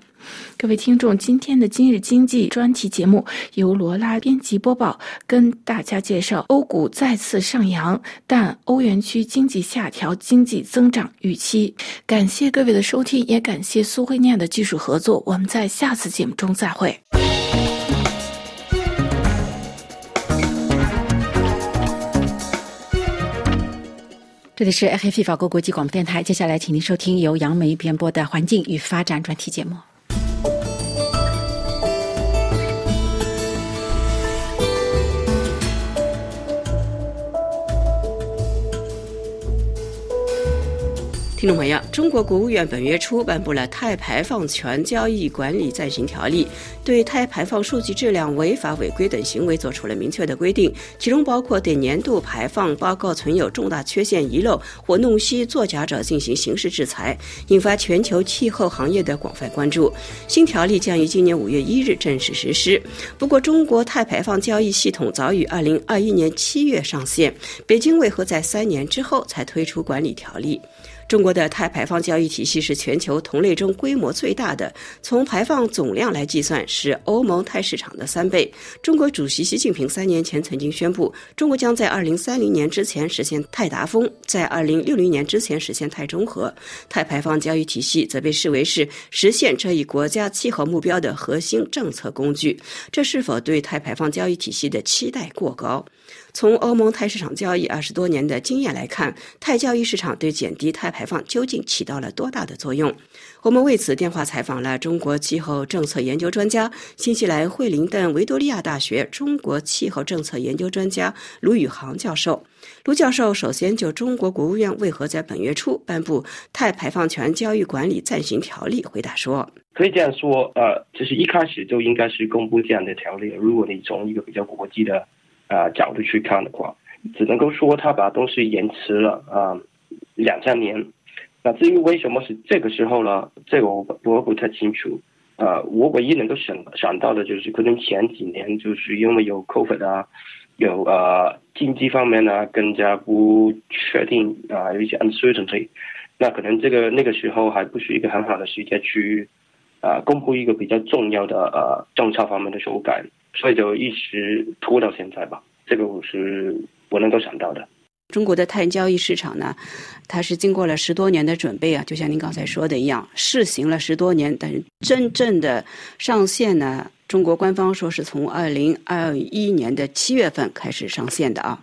各位听众，今天的今日经济专题节目由罗拉编辑播报，跟大家介绍欧股再次上扬，但欧元区经济下调经济增长预期。感谢各位的收听，也感谢苏慧念的技术合作。我们在下次节目中再会。这里是 RFI 法国国际广播电台，接下来请您收听由杨梅编播的环境与发展专题节目。听众朋友，中国国务院本月初颁布了《碳排放权交易管理暂行条例》，对碳排放数据质量违法违规等行为作出了明确的规定，其中包括对年度排放报告存有重大缺陷、遗漏或弄虚作假者进行刑事制裁，引发全球气候行业的广泛关注。新条例将于今年五月一日正式实施。不过，中国碳排放交易系统早于二零二一年七月上线，北京为何在三年之后才推出管理条例？中国的碳排放交易体系是全球同类中规模最大的，从排放总量来计算是欧盟碳市场的三倍。中国主席习近平三年前曾经宣布，中国将在二零三零年之前实现碳达峰，在二零六零年之前实现碳中和。碳排放交易体系则被视为是实现这一国家气候目标的核心政策工具。这是否对碳排放交易体系的期待过高？从欧盟碳市场交易二十多年的经验来看，碳交易市场对减低碳排放究竟起到了多大的作用？我们为此电话采访了中国气候政策研究专家、新西兰惠灵顿维多利亚大学中国气候政策研究专家卢宇航教授。卢教授首先就中国国务院为何在本月初颁布碳排放权交易管理暂行条例回答说：“可以这样说，呃，就是一开始就应该是公布这样的条例。如果你从一个比较国际的。”啊、角度去看的话，只能够说他把东西延迟了啊、两三年。那至于为什么是这个时候呢？这个我我不太清楚。啊、呃，我唯一能够想想到的就是，可能前几年就是因为有 COVID 啊，有呃经济方面呢更加不确定啊、有一些 uncertainty。那可能这个那个时候还不是一个很好的时间去啊、公布一个比较重要的呃政策方面的修改。所以就一直拖到现在吧，这个我是我能够想到的。中国的碳交易市场呢，它是经过了十多年的准备啊，就像您刚才说的一样，试行了十多年，但是真正的上线呢，中国官方说是从二零二一年的七月份开始上线的啊。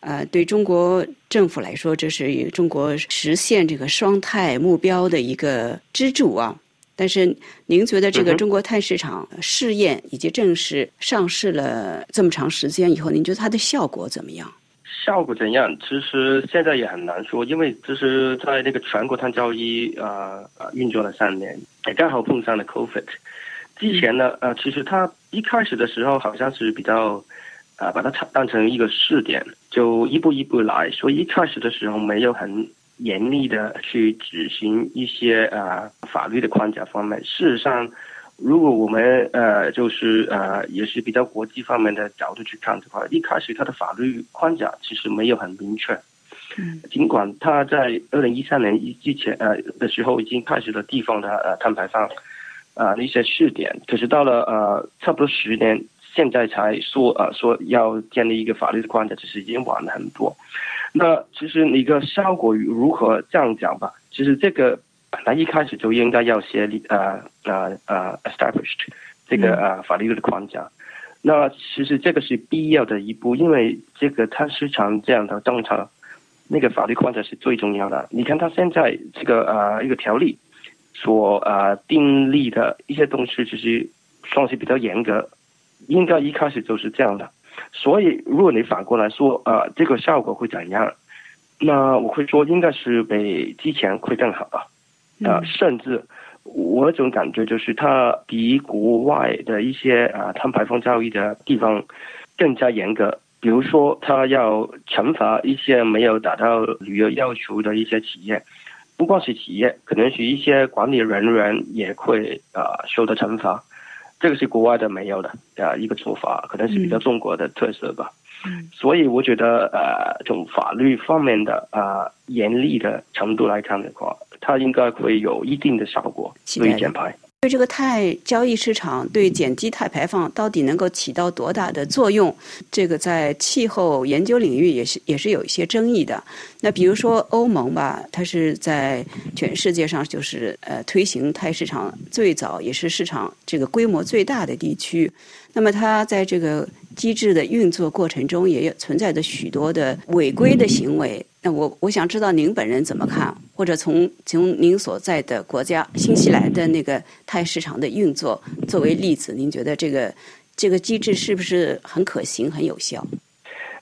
呃，对中国政府来说，这是中国实现这个双碳目标的一个支柱啊。但是，您觉得这个中国碳市场试验以及正式上市了这么长时间以后，您觉得它的效果怎么样？效果怎样？其实现在也很难说，因为就是在那个全国碳交易啊啊运作了三年，也刚好碰上了 COVID。之前呢，呃，其实它一开始的时候好像是比较啊，把它当成一个试点，就一步一步来，所以一开始的时候没有很。严厉的去执行一些呃法律的框架方面。事实上，如果我们呃就是呃也是比较国际方面的角度去看的话，一开始它的法律框架其实没有很明确。嗯。尽管它在二零一三年一之前呃的时候已经开始了地方的呃碳排放啊那些试点，可是到了呃差不多十年，现在才说呃说要建立一个法律的框架，其实已经晚了很多。那其实一个效果如何这样讲吧？其实这个本来一开始就应该要写立呃呃呃 established 这个呃法律的框架。嗯、那其实这个是必要的一步，因为这个它市场这样的政策，那个法律框架是最重要的。你看它现在这个呃一个条例所呃订立的一些东西，其实算是比较严格，应该一开始就是这样的。所以，如果你反过来说，呃，这个效果会怎样？那我会说，应该是比之前会更好吧。呃，甚至我这种感觉就是，它比国外的一些啊碳排放交易的地方更加严格。比如说，它要惩罚一些没有达到旅游要求的一些企业，不光是企业，可能是一些管理人员也会啊受到惩罚。这个是国外的没有的啊一个做法，可能是比较中国的特色吧。嗯，所以我觉得呃，从法律方面的啊、呃、严厉的程度来看的话，它应该会有一定的效果，对减排。对这个碳交易市场对减低碳排放到底能够起到多大的作用？这个在气候研究领域也是也是有一些争议的。那比如说欧盟吧，它是在全世界上就是呃推行碳市场最早也是市场这个规模最大的地区。那么它在这个机制的运作过程中，也存在着许多的违规的行为。我我想知道您本人怎么看，或者从从您所在的国家新西兰的那个碳市场的运作作为例子，您觉得这个这个机制是不是很可行、很有效？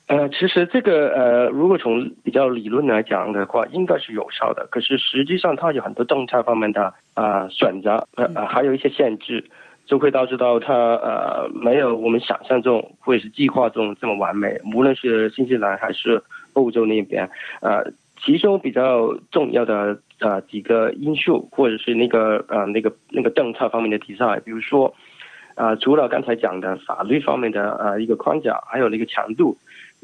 呃，其实这个呃，如果从比较理论来讲的话，应该是有效的。可是实际上它有很多政策方面的啊、呃、选择，呃，还有一些限制，就会导致到它呃没有我们想象中或者是计划中这么完美。无论是新西兰还是。欧洲那边，呃，其中比较重要的呃几个因素，或者是那个呃那个那个政策方面的题材，比如说，呃，除了刚才讲的法律方面的呃一个框架，还有那个强度，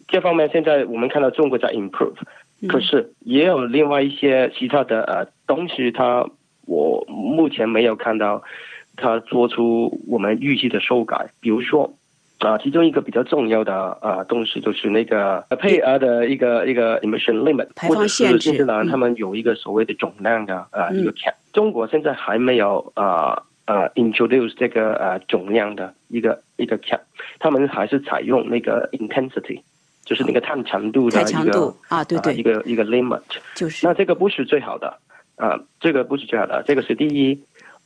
这方面现在我们看到中国在 improve，可是也有另外一些其他的呃东西，它我目前没有看到它做出我们预期的修改，比如说。啊，其中一个比较重要的啊东西就是那个配额的一个一个 emission limit，或者是新西兰他们有一个所谓的总量的啊一个 cap，中国现在还没有啊呃 introduce 这个呃总量的一个一个 cap，他们还是采用那个 intensity，就是那个碳强度的一个啊对对。一个一个 limit，就是。那这个不是最好的啊，这个不是最好的，这个是第一。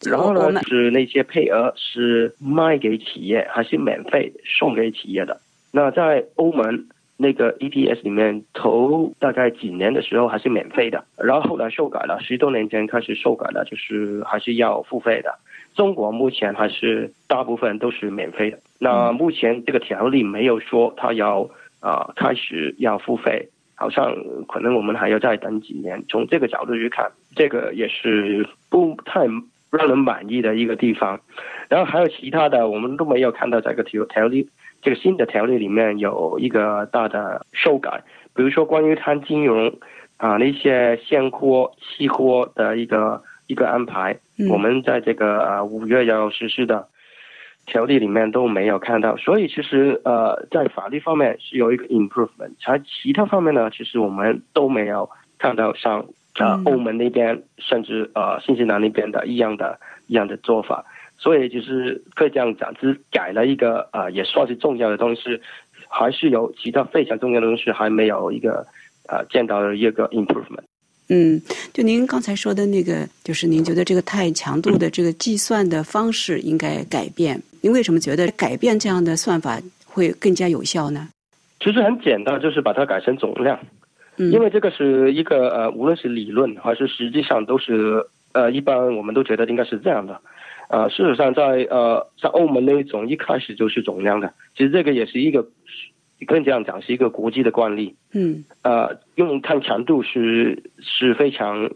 然后呢，就是那些配额是卖给企业还是免费送给企业的？那在欧盟那个 ETS 里面，头大概几年的时候还是免费的，然后后来修改了，十多年前开始修改了，就是还是要付费的。中国目前还是大部分都是免费的。那目前这个条例没有说它要啊、呃、开始要付费，好像可能我们还要再等几年。从这个角度去看，这个也是不太。让人满意的一个地方，然后还有其他的，我们都没有看到这个条条例，这个新的条例里面有一个大的修改，比如说关于碳金融啊那些现货、期货的一个一个安排，嗯、我们在这个呃五月要实施的条例里面都没有看到，所以其实呃在法律方面是有一个 improvement，而其他方面呢，其实我们都没有看到上。啊，欧盟那边甚至呃新西兰那边的一样的一样的做法，所以就是可以这样讲，只改了一个啊、呃，也算是重要的东西，还是有其他非常重要的东西还没有一个啊、呃、见到的一个 improvement。嗯，就您刚才说的那个，就是您觉得这个太强度的这个计算的方式应该改变，您为什么觉得改变这样的算法会更加有效呢？其实很简单，就是把它改成总量。因为这个是一个呃，无论是理论还是实际上都是呃，一般我们都觉得应该是这样的。呃，事实上在呃，在欧盟那一种一开始就是总量的，其实这个也是一个，可以这样讲是一个国际的惯例。嗯。呃，用碳强度是是非常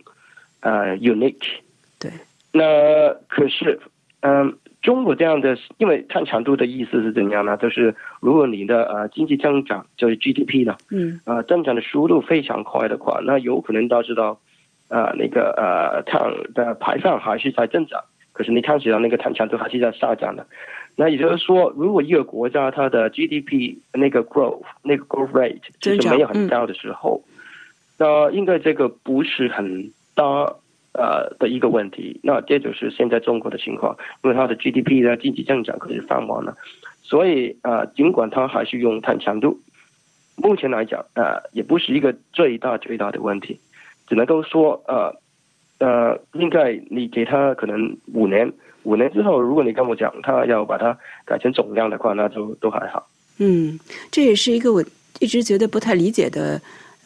呃 unique。对。那可是嗯。呃中国这样的，因为碳强度的意思是怎样呢？就是如果你的呃经济增长就是 GDP 呢，嗯，呃增长的速度非常快的话，那有可能导致到，呃那个呃碳的排放还是在增长，可是你看起来那个碳强度还是在下降的。那也就是说，如果一个国家它的 GDP 那个 growth 那个 growth rate 就是没有很高的时候，嗯、那应该这个不是很大。呃的一个问题，那这就是现在中国的情况，因为它的 GDP 的经济增长可是放缓了，所以呃，尽管它还是用碳强度，目前来讲呃，也不是一个最大最大的问题，只能够说呃呃，应该你给他可能五年，五年之后，如果你跟我讲他要把它改成总量的话，那就都还好。嗯，这也是一个我一直觉得不太理解的。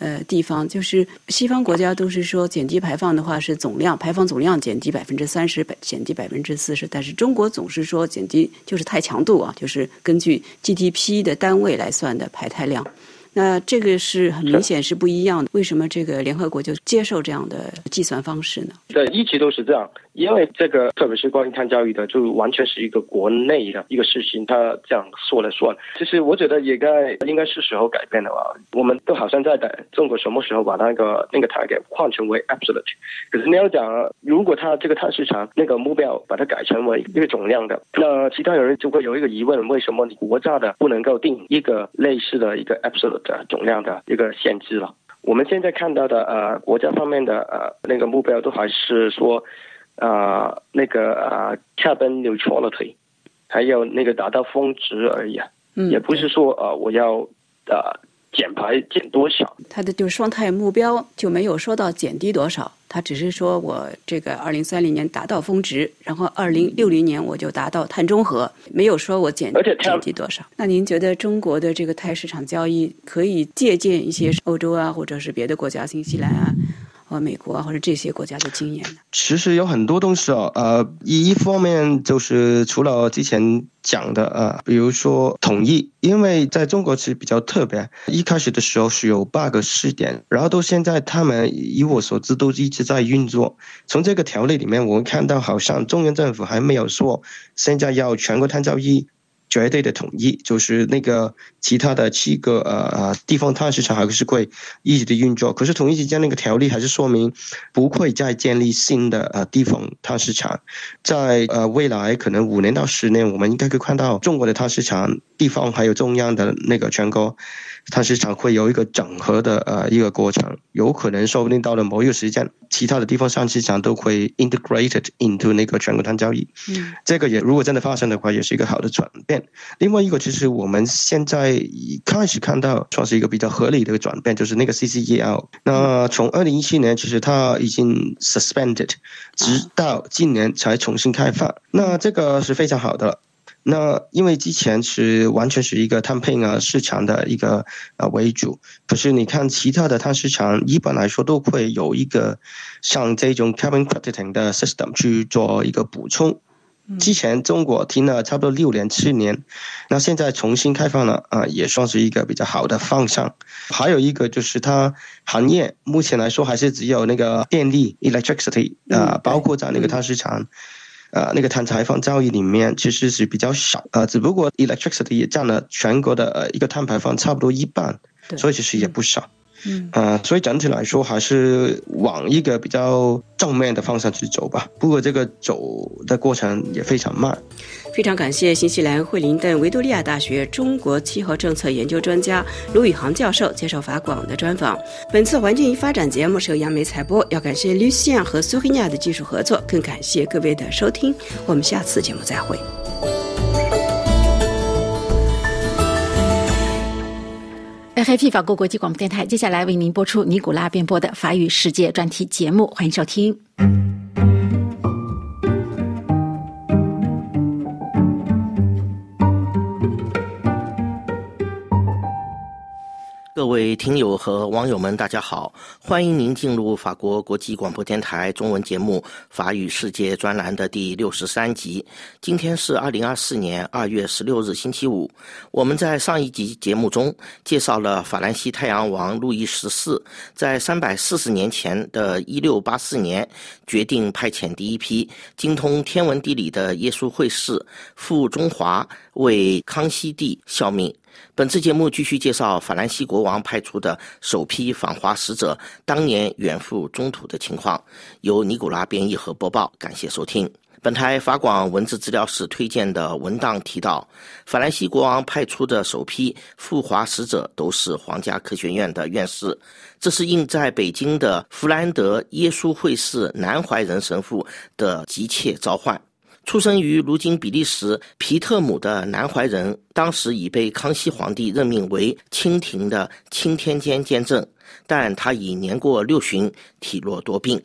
呃，地方就是西方国家都是说减低排放的话是总量，排放总量减低百分之三十，减低百分之四十，但是中国总是说减低就是太强度啊，就是根据 GDP 的单位来算的排碳量。那这个是很明显是不一样的。为什么这个联合国就接受这样的计算方式呢？对，一直都是这样。因为这个，特别是关于碳交易的，就完全是一个国内的一个事情，他这样说了算。其实我觉得也该应该是时候改变了吧。我们都好像在等中国什么时候把那个那个 target 换成为 absolute。可是你要讲，如果他这个碳市场那个目标把它改成为一个总量的，那其他人就会有一个疑问：为什么你国家的不能够定一个类似的一个 absolute 的总量的一个限制了？我们现在看到的呃国家方面的呃那个目标都还是说。啊、呃，那个啊、呃、carbon neutrality，还有那个达到峰值而已啊，嗯，也不是说啊、呃、我要啊减、呃、排减多少，它的就是双碳目标就没有说到减低多少，它只是说我这个二零三零年达到峰值，然后二零六零年我就达到碳中和，没有说我减减低多少。那您觉得中国的这个碳市场交易可以借鉴一些欧洲啊，或者是别的国家，新西兰啊？和美国啊，或者这些国家的经验？其实有很多东西哦，呃，一方面就是除了之前讲的呃，比如说统一，因为在中国其实比较特别，一开始的时候是有八个试点，然后到现在他们以我所知都一直在运作。从这个条例里面，我们看到好像中央政府还没有说现在要全国碳交易。绝对的统一，就是那个其他的七个呃呃地方碳市场还是会一直的运作。可是统一时间，那个条例还是说明不会再建立新的呃地方碳市场。在呃未来可能五年到十年，我们应该可以看到中国的碳市场地方还有中央的那个全国碳市场会有一个整合的呃一个过程。有可能说不定到了某一个时间，其他的地方上市场都会 integrated into 那个全国碳交易。嗯，这个也如果真的发生的话，也是一个好的转变。另外一个就是我们现在开始看到，算是一个比较合理的一个转变，就是那个 CCEL。那从二零一七年，其实它已经 suspended，直到今年才重新开放。那这个是非常好的。那因为之前是完全是一个碳配额市场的一个呃为主，可是你看其他的碳市场，一般来说都会有一个像这种 carbon crediting 的 system 去做一个补充。之前中国停了差不多六年七年，那现在重新开放了啊，也算是一个比较好的方向。还有一个就是它行业目前来说还是只有那个电力 electricity 啊，包括在那个碳市场，呃，那个碳排放交易里面其实是比较少呃，只不过 electricity 也占了全国的一个碳排放差不多一半，所以其实也不少。嗯，呃，所以整体来说还是往一个比较正面的方向去走吧。不过这个走的过程也非常慢。非常感谢新西兰惠灵顿维多利亚大学中国气候政策研究专家卢宇航教授接受法广的专访。本次环境与发展节目是由杨梅采播，要感谢 Lucian 和苏黑亚的技术合作，更感谢各位的收听。我们下次节目再会。RFI 法国国际广播电台，接下来为您播出尼古拉编播的法语世界专题节目，欢迎收听。各位听友和网友们，大家好！欢迎您进入法国国际广播电台中文节目《法语世界》专栏的第六十三集。今天是二零二四年二月十六日，星期五。我们在上一集节目中介绍了法兰西太阳王路易十四在三百四十年前的一六八四年，决定派遣第一批精通天文地理的耶稣会士赴中华为康熙帝效命。本次节目继续介绍法兰西国王派出的首批访华使者当年远赴中土的情况，由尼古拉编译和播报。感谢收听。本台法广文字资料室推荐的文档提到，法兰西国王派出的首批赴华使者都是皇家科学院的院士，这是应在北京的弗兰德耶稣会士南怀仁神父的急切召唤。出生于如今比利时皮特姆的南怀仁，当时已被康熙皇帝任命为清廷的钦天监监正，但他已年过六旬，体弱多病。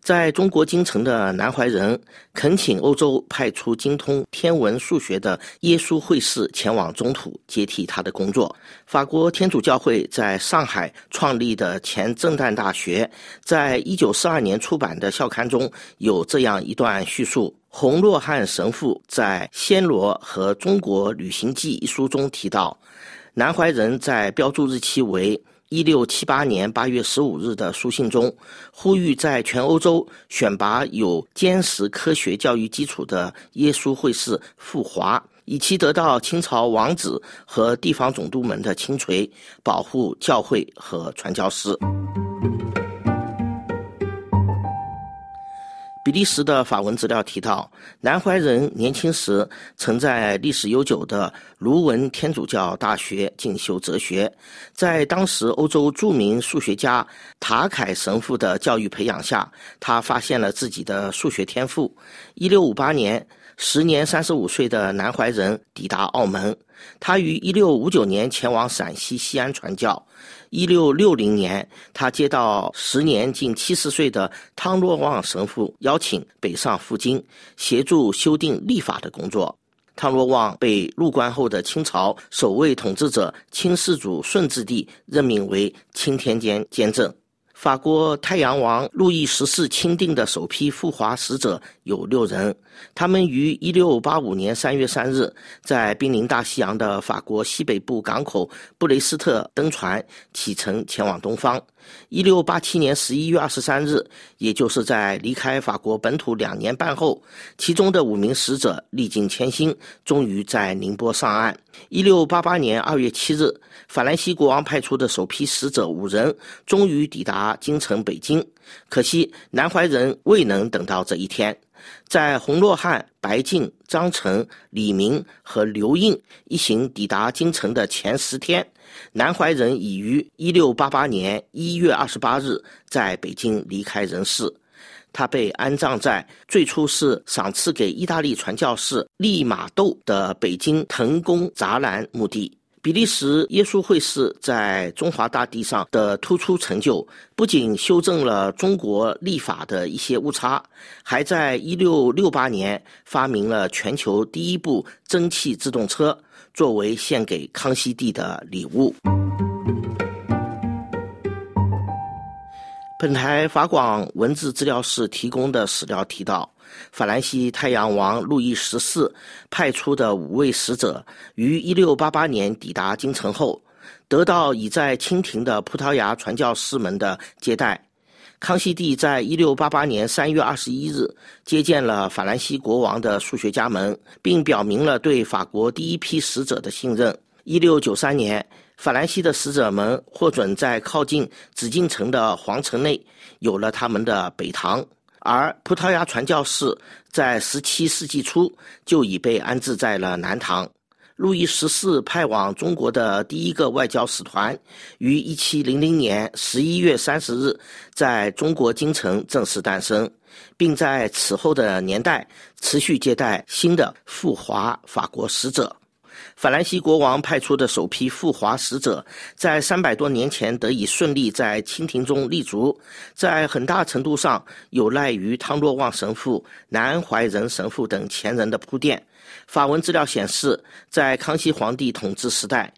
在中国京城的南怀仁，恳请欧洲派出精通天文数学的耶稣会士前往中土接替他的工作。法国天主教会在上海创立的前震旦大学，在一九四二年出版的校刊中有这样一段叙述。洪若汉神父在《暹罗和中国旅行记》一书中提到，南怀仁在标注日期为一六七八年八月十五日的书信中，呼吁在全欧洲选拔有坚实科学教育基础的耶稣会士赴华，以期得到清朝王子和地方总督们的钦垂，保护教会和传教士。比利时的法文资料提到，南怀仁年轻时曾在历史悠久的卢文天主教大学进修哲学，在当时欧洲著名数学家塔凯神父的教育培养下，他发现了自己的数学天赋。一六五八年，时年三十五岁的南怀仁抵达澳门，他于一六五九年前往陕西西安传教。一六六零年，他接到时年近七十岁的汤若望神父邀请，北上赴京，协助修订立法的工作。汤若望被入关后的清朝首位统治者清世祖顺治帝任命为钦天监监正。法国太阳王路易十四钦定的首批赴华使者有六人，他们于一六八五年三月三日在濒临大西洋的法国西北部港口布雷斯特登船启程前往东方。一六八七年十一月二十三日，也就是在离开法国本土两年半后，其中的五名使者历尽艰辛，终于在宁波上岸。一六八八年二月七日，法兰西国王派出的首批使者五人终于抵达京城北京。可惜南怀仁未能等到这一天。在洪若汉、白净、张诚、李明和刘应一行抵达京城的前十天，南怀仁已于一六八八年一月二十八日在北京离开人世。他被安葬在最初是赏赐给意大利传教士利玛窦的北京腾宫栅栏墓地。比利时耶稣会士在中华大地上的突出成就，不仅修正了中国历法的一些误差，还在1668年发明了全球第一部蒸汽自动车，作为献给康熙帝的礼物。本台法广文字资料室提供的史料提到。法兰西太阳王路易十四派出的五位使者于1688年抵达京城后，得到已在清廷的葡萄牙传教士们的接待。康熙帝在1688年3月21日接见了法兰西国王的数学家们，并表明了对法国第一批使者的信任。1693年，法兰西的使者们获准在靠近紫禁城的皇城内有了他们的北堂。而葡萄牙传教士在17世纪初就已被安置在了南堂。路易十四派往中国的第一个外交使团于1700年11月30日在中国京城正式诞生，并在此后的年代持续接待新的赴华法国使者。法兰西国王派出的首批赴华使者，在三百多年前得以顺利在清廷中立足，在很大程度上有赖于汤若望神父、南怀仁神父等前人的铺垫。法文资料显示，在康熙皇帝统治时代，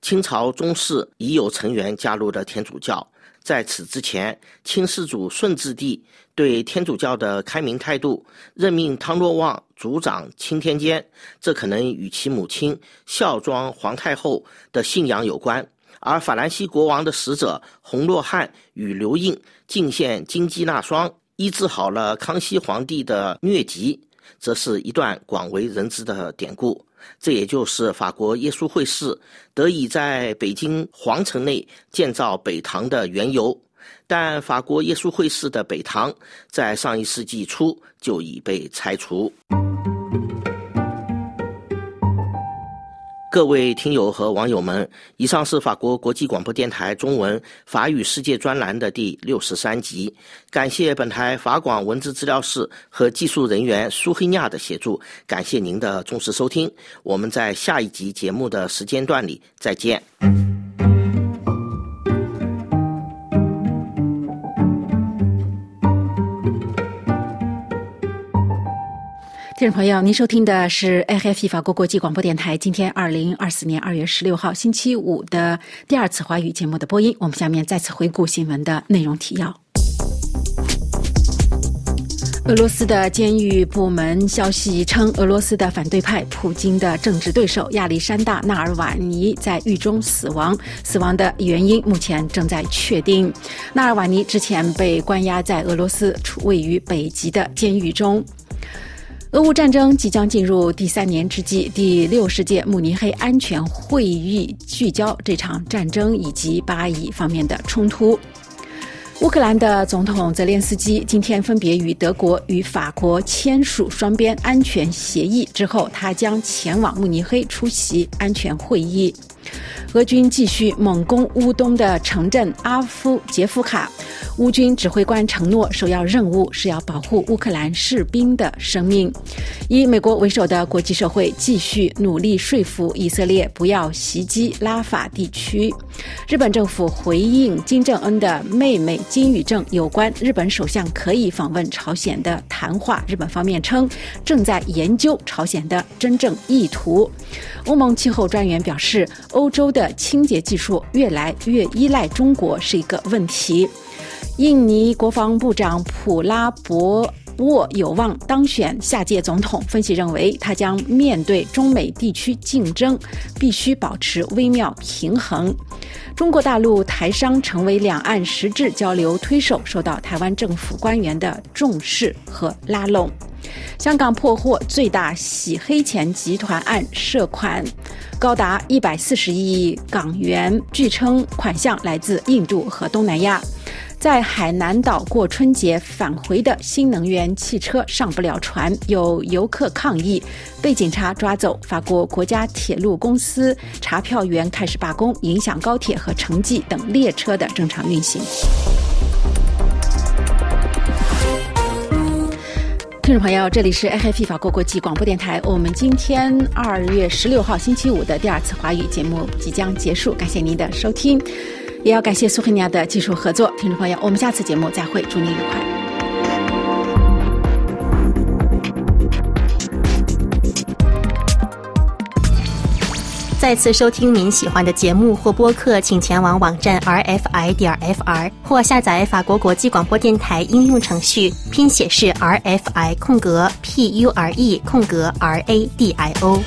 清朝宗室已有成员加入了天主教。在此之前，清世祖顺治帝对天主教的开明态度，任命汤若望主掌钦天监，这可能与其母亲孝庄皇太后的信仰有关。而法兰西国王的使者洪若汉与刘应进献金鸡纳霜，医治好了康熙皇帝的疟疾，则是一段广为人知的典故。这也就是法国耶稣会士得以在北京皇城内建造北堂的缘由，但法国耶稣会士的北堂在上一世纪初就已被拆除。各位听友和网友们，以上是法国国际广播电台中文法语世界专栏的第六十三集。感谢本台法广文字资料室和技术人员苏黑亚的协助，感谢您的重视收听。我们在下一集节目的时间段里再见。听众朋友，您收听的是 RFI 法国国际广播电台今天二零二四年二月十六号星期五的第二次华语节目的播音。我们下面再次回顾新闻的内容提要。俄罗斯的监狱部门消息称，俄罗斯的反对派普京的政治对手亚历山大·纳尔瓦尼在狱中死亡，死亡的原因目前正在确定。纳尔瓦尼之前被关押在俄罗斯处位于北极的监狱中。俄乌战争即将进入第三年之际，第六十届慕尼黑安全会议聚焦这场战争以及巴以方面的冲突。乌克兰的总统泽连斯基今天分别与德国与法国签署双边安全协议之后，他将前往慕尼黑出席安全会议。俄军继续猛攻乌东的城镇阿夫杰夫卡，乌军指挥官承诺，首要任务是要保护乌克兰士兵的生命。以美国为首的国际社会继续努力说服以色列不要袭击拉法地区。日本政府回应金正恩的妹妹金宇正有关日本首相可以访问朝鲜的谈话，日本方面称正在研究朝鲜的真正意图。欧盟气候专员表示，欧洲的清洁技术越来越依赖中国是一个问题。印尼国防部长普拉博沃有望当选下届总统。分析认为，他将面对中美地区竞争，必须保持微妙平衡。中国大陆台商成为两岸实质交流推手，受到台湾政府官员的重视和拉拢。香港破获最大洗黑钱集团案，涉款高达一百四十亿港元，据称款项来自印度和东南亚。在海南岛过春节返回的新能源汽车上不了船，有游客抗议，被警察抓走。法国国家铁路公司查票员开始罢工，影响高铁和城际等列车的正常运行。听众朋友，这里是 RFI 法国国际广播电台。我们今天二月十六号星期五的第二次华语节目即将结束，感谢您的收听，也要感谢苏黑尼亚的技术合作。听众朋友，我们下次节目再会，祝您愉快。再次收听您喜欢的节目或播客，请前往网站 rfi 点 fr 或下载法国国际广播电台应用程序，拼写是 rfi 空格 p u r e 空格 r a d i o。